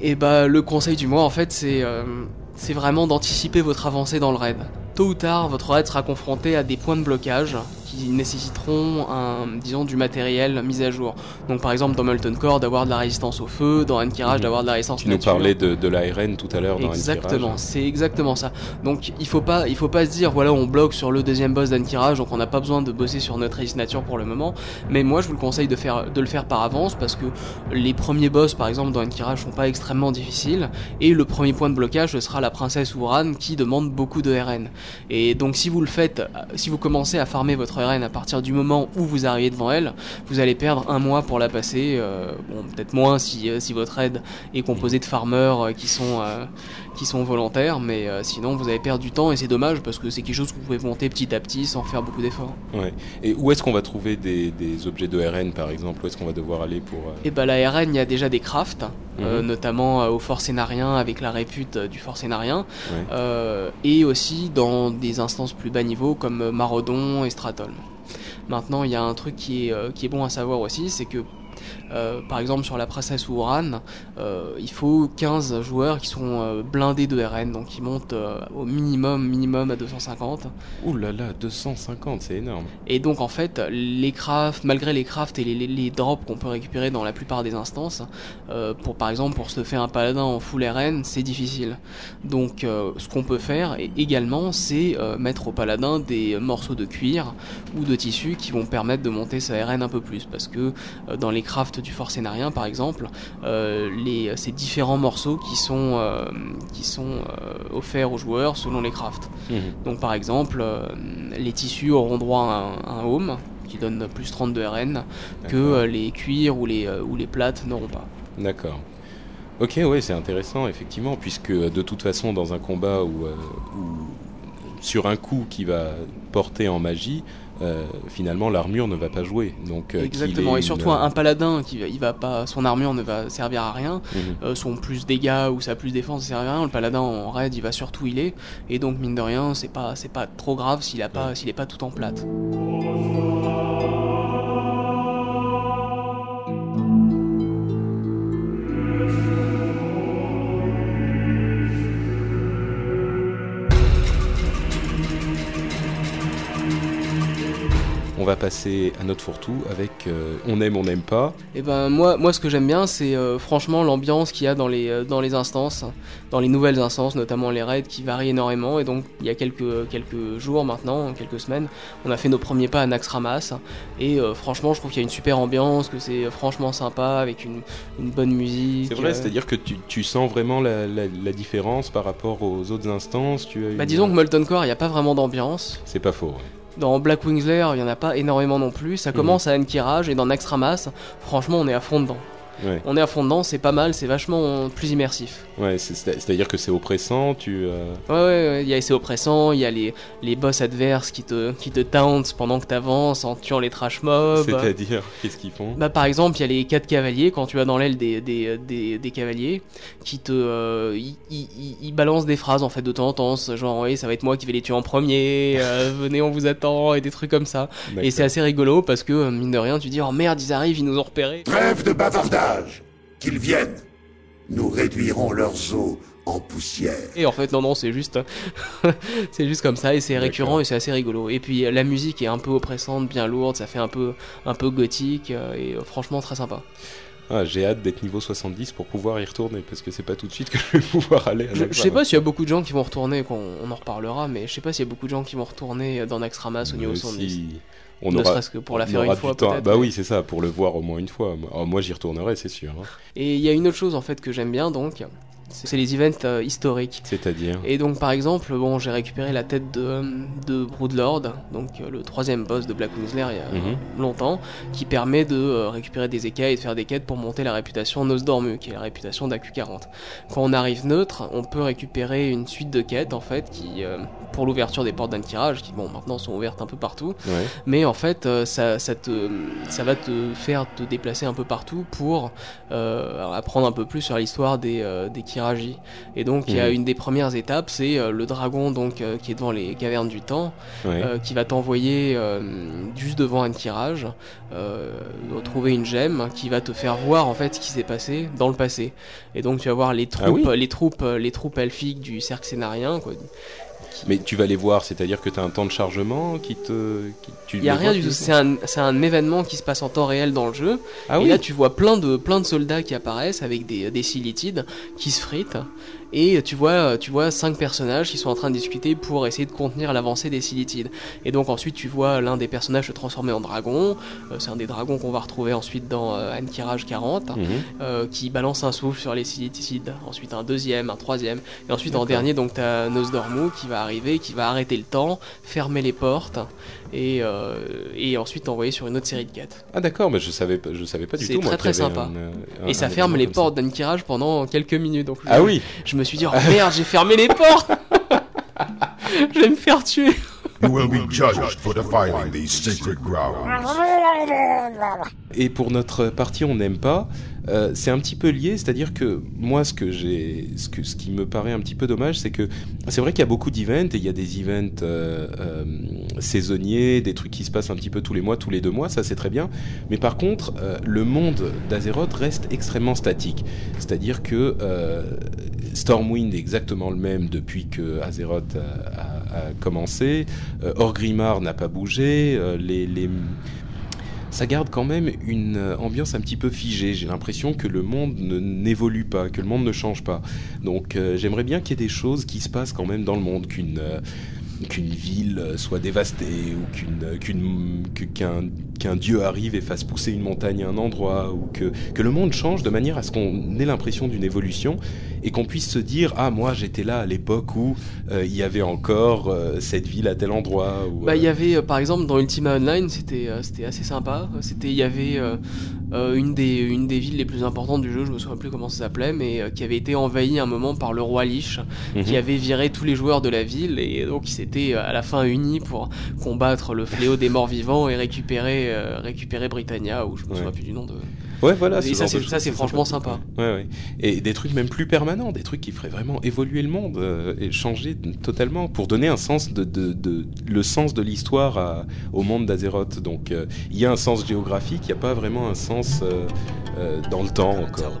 Speaker 2: Et bah le conseil du mois en fait c'est euh, c'est vraiment d'anticiper votre avancée dans le raid. Tôt ou tard, votre raid sera confronté à des points de blocage qui nécessiteront un, disons, du matériel mis à jour. Donc par exemple dans Molten Core d'avoir de la résistance au feu, dans Ankirage
Speaker 1: Mhm.
Speaker 2: d'avoir de la résistance
Speaker 1: Tu nous
Speaker 2: nature.
Speaker 1: parlais de, de l'ARN tout à l'heure dans
Speaker 2: Exactement, c'est exactement ça. Donc il faut pas, il faut pas se dire voilà on bloque sur le deuxième boss d'Ankirage, donc on n'a pas besoin de bosser sur notre résistance nature pour le moment. Mais moi je vous le conseille de faire, de le faire par avance parce que les premiers boss par exemple dans Ankirage sont pas extrêmement difficiles et le premier point de blocage ce sera la princesse Ouran qui demande beaucoup de RN. Et donc si vous le faites, si vous commencez à farmer votre À partir du moment où vous arrivez devant elle, vous allez perdre un mois pour la passer. euh, peut-être moins si euh, si votre raid est composé de farmers euh, qui sont qui sont volontaires, mais euh, sinon vous allez perdre du temps et c'est dommage parce que c'est quelque chose que vous pouvez monter petit à petit sans faire beaucoup d'efforts.
Speaker 1: Ouais. Et où est-ce qu'on va trouver des, des objets de RN par exemple? Où est-ce qu'on va devoir aller pour. euh,
Speaker 2: Et bah la RN, il y a déjà des crafts, euh,
Speaker 1: Mhm.
Speaker 2: notamment euh, au Forcénarien avec la répute euh, du Forcénarien,
Speaker 1: Ouais.
Speaker 2: euh, et aussi dans des instances plus bas niveau comme euh, Marodon et Stratholm. Maintenant, il y a un truc qui est, euh, qui est bon à savoir aussi, c'est que euh, par exemple sur la princesse Ouran, euh, il faut 15 joueurs qui sont euh, blindés de RN, donc qui montent au minimum minimum à 250.
Speaker 1: Ouh là là, 250, c'est énorme.
Speaker 2: Et donc en fait, les crafts, malgré les crafts et les, les- les drops qu'on peut récupérer dans la plupart des instances, pour par exemple pour se faire un paladin en full RN, c'est difficile. Donc ce qu'on peut faire et également, c'est mettre au paladin des morceaux de cuir ou de tissu qui vont permettre de monter sa RN un peu plus, parce que dans les crafts du forcénarien par exemple, euh, les, ces différents morceaux qui sont, euh, qui sont euh, offerts aux joueurs selon les crafts.
Speaker 1: Mhm.
Speaker 2: Donc par exemple, les tissus auront droit à un, un home qui donne plus 30 de RN que les cuirs ou les, ou les plates n'auront pas.
Speaker 1: D'accord. Ok, ouais, c'est intéressant, effectivement, puisque de toute façon, dans un combat où, euh, où- sur un coup qui va porter en magie, euh, finalement, l'armure ne va pas jouer. Donc, euh,
Speaker 2: Exactement, et surtout
Speaker 1: une-
Speaker 2: un, un paladin qui il va pas, son armure ne va servir à rien.
Speaker 1: Mhm.
Speaker 2: Euh, son plus dégâts ou sa plus défense, ça sert à rien. Le paladin en raid, il va surtout healer, et donc mine de rien, c'est pas, c'est pas trop grave s'il a pas,
Speaker 1: Ouais.
Speaker 2: s'il est pas tout en plate.
Speaker 1: On va passer à notre fourre-tout avec euh, on aime, on n'aime pas.
Speaker 2: Et ben moi, moi ce que j'aime bien, c'est euh, franchement l'ambiance qu'il y a dans les, euh, dans les instances, dans les nouvelles instances, notamment les raids qui varient énormément. Et donc il y a quelques, quelques jours maintenant, quelques semaines, on a fait nos premiers pas à Naxxramas. Et euh, franchement, je trouve qu'il y a une super ambiance, que c'est franchement sympa, avec une, une bonne musique.
Speaker 1: C'est vrai, c'est-à-dire que tu, tu sens vraiment la, la- la différence par rapport aux autres instances. Tu as
Speaker 2: Bah disons que Molten Core, il n'y a pas vraiment d'ambiance.
Speaker 1: C'est pas faux. ouais.
Speaker 2: Dans Black Wings Lair, il n'y en a pas énormément non plus. Ça commence à Ankiraj et dans Naxxramas, franchement, on est à fond dedans.
Speaker 1: Ouais,
Speaker 2: On est à fond dedans, c'est pas mal, c'est vachement plus immersif.
Speaker 1: ouais c'est- c'est- c'est-à-dire que c'est oppressant. Tu, euh,
Speaker 2: Ouais, ouais, ouais, il y a essai oppressant, il y a les, les boss adverses qui te, qui te tauntent pendant que t'avances en tuant les trash mobs.
Speaker 1: C'est-à-dire, qu'est-ce qu'ils font?
Speaker 2: Bah, par exemple, il y a les 4 cavaliers, quand tu vas dans l'aile des, des, des, des cavaliers, qui te. euh, ils, ils- ils- ils balancent des phrases en fait de temps en temps, genre, oui, ça va être moi qui vais les tuer en premier, euh, venez, on vous attend, et des trucs comme ça. Et c'est assez rigolo parce que, euh, mine de rien, tu dis, oh merde, ils arrivent, ils nous ont repérés.
Speaker 4: Trêve de bavardage Qu'ils viennent Nous réduirons leurs os en poussière.
Speaker 2: Et en fait, non, non, c'est juste, c'est juste comme ça, et c'est récurrent et c'est assez rigolo. Et puis euh, la musique est un peu oppressante, bien lourde, ça fait un peu, un peu gothique, euh, et euh, franchement très sympa.
Speaker 1: Ah, J'ai hâte d'être niveau 70 pour pouvoir y retourner, parce que c'est pas tout de suite que je vais pouvoir aller à
Speaker 2: Je, sais pas s'il y a beaucoup de gens qui vont retourner, on en reparlera, mais je sais pas s'il y a beaucoup de gens qui vont retourner dans Naxxramas au niveau
Speaker 1: Euh,
Speaker 2: 70.
Speaker 1: si on
Speaker 2: ne
Speaker 1: aura,
Speaker 2: serait-ce que pour la faire une fois
Speaker 1: temps. Bah oui, c'est ça, pour le voir au moins une fois. Moi, oh, moi, j'y retournerai, c'est sûr. hein.
Speaker 2: Et il y a une autre chose en fait que j'aime bien donc, c'est les events euh, historiques.
Speaker 1: C'est-à-dire.
Speaker 2: Et donc par exemple, bon, j'ai récupéré la tête de, de Broodlord, donc euh, le troisième boss de Black Wings Lair il y a
Speaker 1: Mhm.
Speaker 2: longtemps, qui permet de euh, récupérer des écailles et de faire des quêtes pour monter la réputation Nosdormu, qui est la réputation d'AQ40. Quand on arrive neutre, on peut récupérer une suite de quêtes en fait qui, pour l'ouverture des portes d'Ankirage, qui bon maintenant sont ouvertes un peu partout,
Speaker 1: Ouais.
Speaker 2: mais en fait ça, ça, te, ça va te faire te déplacer un peu partout pour apprendre un peu plus sur l'histoire des, des Kiraji. Et donc il y a
Speaker 1: Mhm.
Speaker 2: une des premières étapes, c'est euh, le dragon donc euh, qui est devant les cavernes du temps,
Speaker 1: Ouais.
Speaker 2: euh, qui va t'envoyer juste devant un tirage, retrouver une gemme qui va te faire voir en fait ce qui s'est passé dans le passé. Et donc tu vas voir les troupes,
Speaker 1: Ah oui
Speaker 2: les troupes, les troupes elfiques du cercle scénarien. Quoi.
Speaker 1: Mais tu vas les voir, c'est-à-dire que tu as un temps de chargement qui te.
Speaker 2: Il y a rien du tout. C'est un, événement qui se passe en temps réel dans le jeu.
Speaker 1: Ah
Speaker 2: et
Speaker 1: oui
Speaker 2: là, tu vois plein de, plein de soldats qui apparaissent avec des, des silitides qui se fritent. Et tu vois, tu vois cinq personnages qui sont en train de discuter pour essayer de contenir l'avancée des silitides. Et donc ensuite, tu vois l'un des personnages se transformer en dragon. Euh, c'est un des dragons qu'on va retrouver ensuite dans euh, Ankiraj 40,
Speaker 1: Mhm.
Speaker 2: euh, qui balance un souffle sur les silitides. Ensuite, un deuxième, un troisième. Et ensuite, en dernier, donc, t'as Nosdormu qui va arriver, qui va arrêter le temps, fermer les portes. Et, euh, et ensuite t'envoyer sur une autre série de quêtes.
Speaker 1: Ah d'accord, mais je savais, pas- je savais pas du
Speaker 2: C'est
Speaker 1: tout. moi,
Speaker 2: très, très sympa.
Speaker 1: un, euh, un-
Speaker 2: et ça ferme les portes d'Ankiraj pendant quelques minutes. Donc
Speaker 1: Ah oui
Speaker 2: Je me suis dit, oh merde, j'ai fermé les portes Je vais me faire tuer
Speaker 3: You will be judged for defiling these sacred grounds.
Speaker 1: Et pour notre partie on n'aime pas, euh, c'est un petit peu lié, c'est-à-dire que moi ce que j'ai, ce, qui me paraît un petit peu dommage, c'est que c'est vrai qu'il y a beaucoup d'events et il y a des events euh, euh, saisonniers, des trucs qui se passent un petit peu tous les mois, tous les deux mois, ça c'est très bien. Mais par contre, le monde d'Azeroth reste extrêmement statique, c'est-à-dire que Stormwind est exactement le même depuis que Azeroth a, commencé, euh, Orgrimmar n'a pas bougé, euh, ça garde quand même une euh, ambiance un petit peu figée. J'ai l'impression que le monde n'évolue pas, que le monde ne change pas. Donc j'aimerais bien qu'il y ait des choses qui se passent quand même dans le monde, qu'une ville soit dévastée ou qu'un, qu'un dieu arrive et fasse pousser une montagne à un endroit ou que, que le monde change de manière à ce qu'on ait l'impression d'une évolution et qu'on puisse se dire ah moi j'étais là à l'époque où euh, il y avait encore euh, cette ville à tel endroit.
Speaker 2: Bah, il y
Speaker 1: euh,
Speaker 2: avait par exemple dans Ultima Online, c'était c'était assez sympa. C'était il y avait une des une des villes les plus importantes du jeu, je me souviens plus comment ça s'appelait, mais qui avait été envahie un moment par le roi Lich,
Speaker 1: mhm.
Speaker 2: qui avait viré tous les joueurs de la ville et donc ils s'étaient à la fin unis pour combattre le fléau des morts vivants et récupérer euh, récupérer Britannia ou je me
Speaker 1: Ouais.
Speaker 2: souviens plus du nom de.
Speaker 1: Ouais, voilà.
Speaker 2: Et ça, c'est-
Speaker 1: choses,
Speaker 2: ça, c'est franchement sympa.
Speaker 1: Ouais, ouais. Et des trucs même plus permanents, des trucs qui feraient vraiment évoluer le monde euh, et changer totalement pour donner un sens de, de, de- le sens de l'histoire à- au monde d'Azeroth. Donc euh, il y a un sens géographique, il n'y a pas vraiment un sens euh, euh, dans le temps encore.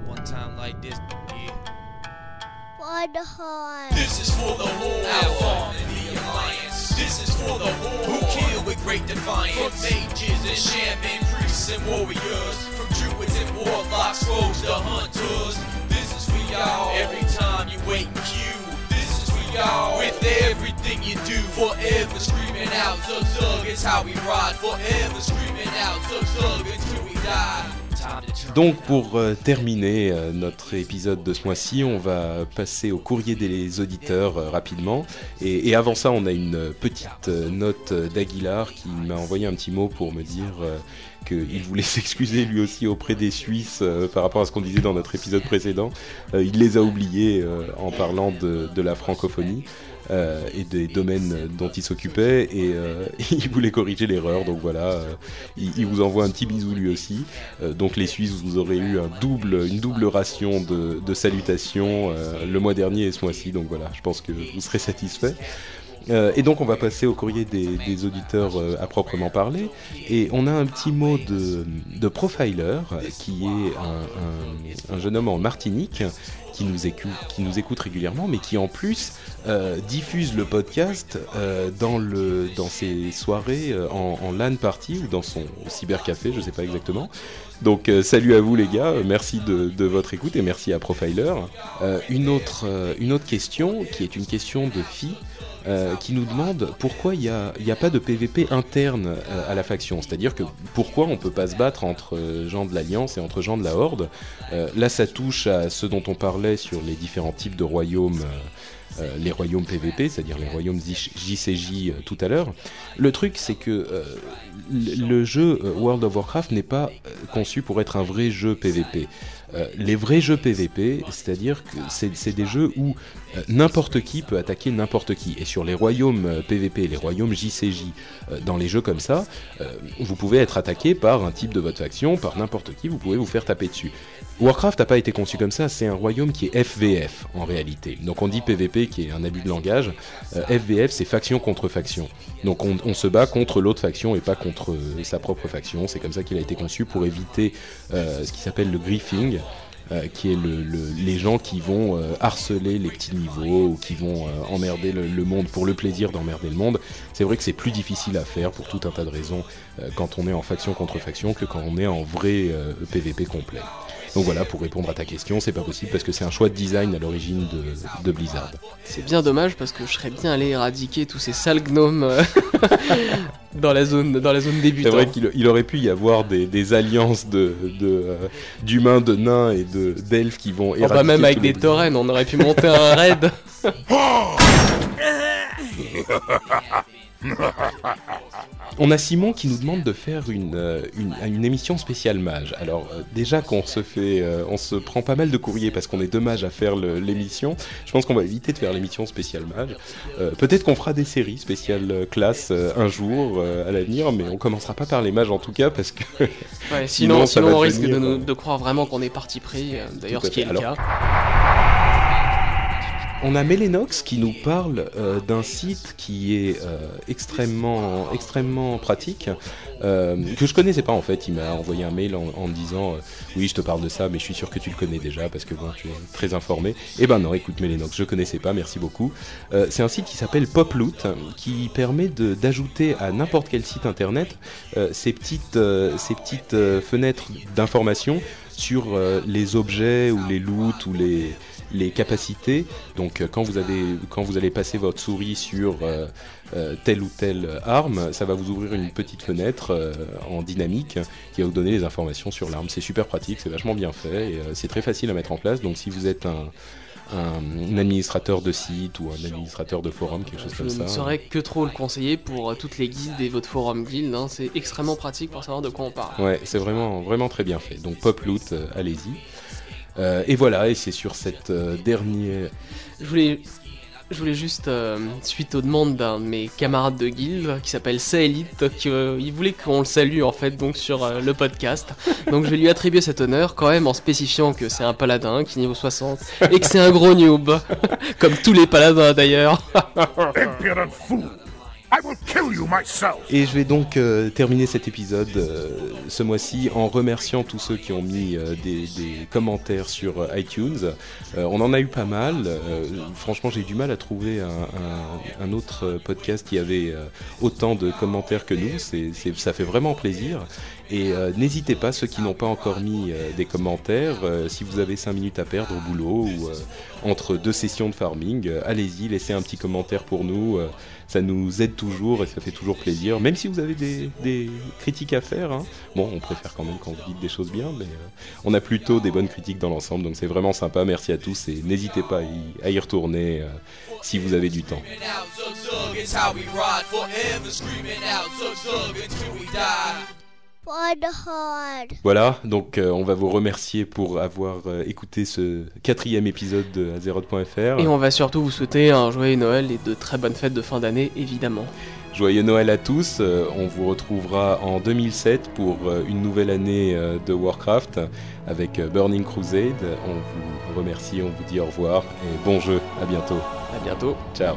Speaker 5: This is for the whole Alpha and the Alliance. This is for the whole who kill with great defiance. From mages and shaman priests and warriors. From druids and warlocks, rogues to hunters. This is for y'all. Every time you wait in queue. This is for y'all. With everything you do. Forever screaming out, Zug Zug is how we ride. Forever screaming out, Zug Zug until we die.
Speaker 1: Donc pour euh, terminer euh, notre épisode de ce mois-ci, on va passer au courrier des auditeurs euh, rapidement. Et, avant ça, on a une petite note d'Aguilar qui m'a envoyé un petit mot pour me dire qu'il voulait s'excuser lui aussi auprès des Suisses par rapport à ce qu'on disait dans notre épisode précédent. Il les a oubliés en parlant de la francophonie. Euh, et des domaines dont il s'occupait et euh, il voulait corriger l'erreur donc voilà euh, il, vous envoie un petit bisou lui aussi donc les Suisses, vous aurez eu une double ration de, salutations le mois dernier et ce mois-ci. Donc voilà, je pense que vous serez satisfaits. Euh, et donc on va passer au courrier des, auditeurs à proprement parler. Et on a un petit mot de, Profiler, qui est un jeune homme en Martinique qui nous, écoute, qui nous écoute régulièrement, mais qui en plus euh, diffuse le podcast euh, dans, le, dans ses soirées euh, en, en LAN party ou dans son cybercafé, je sais pas exactement. Donc euh, salut à vous les gars, euh, merci de, votre écoute et merci à Profiler. Euh, une, autre, une autre question qui est une question de Phi. qui nous demande pourquoi il n'y a, y a pas de PVP interne à la faction. C'est-à-dire que pourquoi on peut pas se battre entre gens de l'Alliance et entre gens de la Horde? Là, ça touche à ce dont on parlait sur les différents types de royaumes. les royaumes PVP, c'est-à-dire les royaumes JCJ tout à l'heure. Le truc, c'est que le jeu euh, World of Warcraft n'est pas euh, conçu pour être un vrai jeu PVP. Euh, les vrais jeux PVP, c'est-à-dire que c'est des jeux où n'importe qui peut attaquer n'importe qui. Et sur les royaumes PVP, les royaumes JCJ, dans les jeux comme ça, vous pouvez être attaqué par un type de votre faction, par n'importe qui, vous pouvez vous faire taper dessus. Warcraft n'a pas été conçu comme ça, c'est un royaume qui est FVF en réalité. Donc on dit PVP qui est un abus de langage. Euh, FVF c'est faction contre faction. Donc on, on se bat contre l'autre faction et pas contre euh, sa propre faction. C'est comme ça qu'il a été conçu pour éviter euh, ce qui s'appelle le griefing. Euh, qui est le, le- les gens qui vont euh, harceler les petits niveaux ou qui vont euh, emmerder le, le monde pour le plaisir d'emmerder le monde. C'est vrai que c'est plus difficile à faire pour tout un tas de raisons quand on est en faction contre faction que quand on est en vrai PVP complet. Donc voilà, pour répondre à ta question, c'est pas possible parce que c'est un choix de design à l'origine de, de Blizzard.
Speaker 2: C'est bien dommage parce que je serais bien allé éradiquer tous ces sales gnomes dans la zone dans la zone
Speaker 1: C'est
Speaker 2: débutante.
Speaker 1: vrai qu'il il aurait pu y avoir des, des alliances de de, euh, d'humains, de, nains et de d'elfes qui vont
Speaker 2: Oh,
Speaker 1: éradiquer
Speaker 2: bah même avec des taurennes, on aurait pu monter un raid.
Speaker 1: On a Simon qui nous demande de faire une, euh, une, une émission spéciale mage. Alors euh, déjà qu'on se fait, euh, on se prend pas mal de courriers parce qu'on est deux mages à faire l'émission. Je pense qu'on va éviter de faire l'émission spéciale mage. Euh, Peut-être qu'on fera des séries spéciales classe un jour à l'avenir, mais on commencera pas par les mages en tout cas parce que
Speaker 2: Ouais,
Speaker 1: Sinon,
Speaker 2: sinon,
Speaker 1: ça
Speaker 2: sinon
Speaker 1: va
Speaker 2: on risque de, croire vraiment qu'on est parti pris. D'ailleurs, ce qui est le cas.
Speaker 1: On a Melenox qui nous parle euh, d'un site qui est euh, extrêmement, extrêmement pratique, euh, que je connaissais pas en fait. Il m'a envoyé un mail en, me disant Oui, je te parle de ça, mais je suis sûr que tu le connais déjà parce que bon, tu es très informé. Eh ben non, écoute Melenox, je connaissais pas, merci beaucoup. C'est un site qui s'appelle Poploot qui permet d'ajouter à n'importe quel site internet ces petites, ces petites fenêtres d'information sur les objets ou les loots ou les les capacités. Donc euh, quand vous, avez, quand vous allez passer votre souris sur euh, euh, telle ou telle arme, ça va vous ouvrir une petite fenêtre euh, en dynamique qui va vous donner les informations sur l'arme. C'est super pratique, c'est vachement bien fait et c'est très facile à mettre en place. Donc si vous êtes un, un administrateur de site ou un administrateur de forum, quelque chose
Speaker 2: Je
Speaker 1: comme ça.
Speaker 2: ne saurais que trop le conseiller pour toutes les guildes et votre forum guild. hein. C'est extrêmement pratique pour savoir de quoi on parle.
Speaker 1: Ouais, c'est vraiment, vraiment très bien fait. Donc Pop Loot, euh, allez-y. Euh, et voilà, et c'est sur cette euh, dernière.
Speaker 2: Je voulais, je voulais juste, euh, suite aux demandes d'un de mes camarades de guilde qui s'appelle Saelite, euh, il voulait qu'on le salue en fait donc sur euh, le podcast. Donc je vais lui attribuer cet honneur quand même en spécifiant que c'est un paladin qui est niveau 60 et que c'est un gros noob, comme tous les paladins d'ailleurs.
Speaker 1: Et je vais donc euh, terminer cet épisode euh, ce mois-ci en remerciant tous ceux qui ont mis euh, des, commentaires sur iTunes. On en a eu pas mal. Franchement, j'ai du mal à trouver un, autre podcast qui avait autant de commentaires que nous. Ça fait vraiment plaisir. Et euh, n'hésitez pas, ceux qui n'ont pas encore mis euh, des commentaires, euh, si vous avez 5 minutes à perdre au boulot ou entre deux sessions de farming, allez-y, laissez un petit commentaire pour nous. ça nous aide toujours et ça fait toujours plaisir. Même si vous avez des, critiques à faire, hein. bon, on préfère quand même quand vous dites des choses bien, mais on a plutôt des bonnes critiques dans l'ensemble, donc c'est vraiment sympa. Merci à tous et n'hésitez pas à y, retourner si vous avez du temps.
Speaker 5: It's how we ride forever. Screaming out, we die.
Speaker 1: Voilà, donc euh, on va vous remercier pour avoir euh, écouté ce quatrième épisode de Azeroth.fr.
Speaker 2: Et on va surtout vous souhaiter un joyeux Noël et de très bonnes fêtes de fin d'année évidemment.
Speaker 1: Joyeux Noël à tous. Euh, on vous retrouvera en 2007 pour euh, une nouvelle année euh, de Warcraft avec euh, Burning Crusade. On vous remercie, on vous dit au revoir et bon jeu. À bientôt.
Speaker 2: À bientôt.
Speaker 1: Ciao.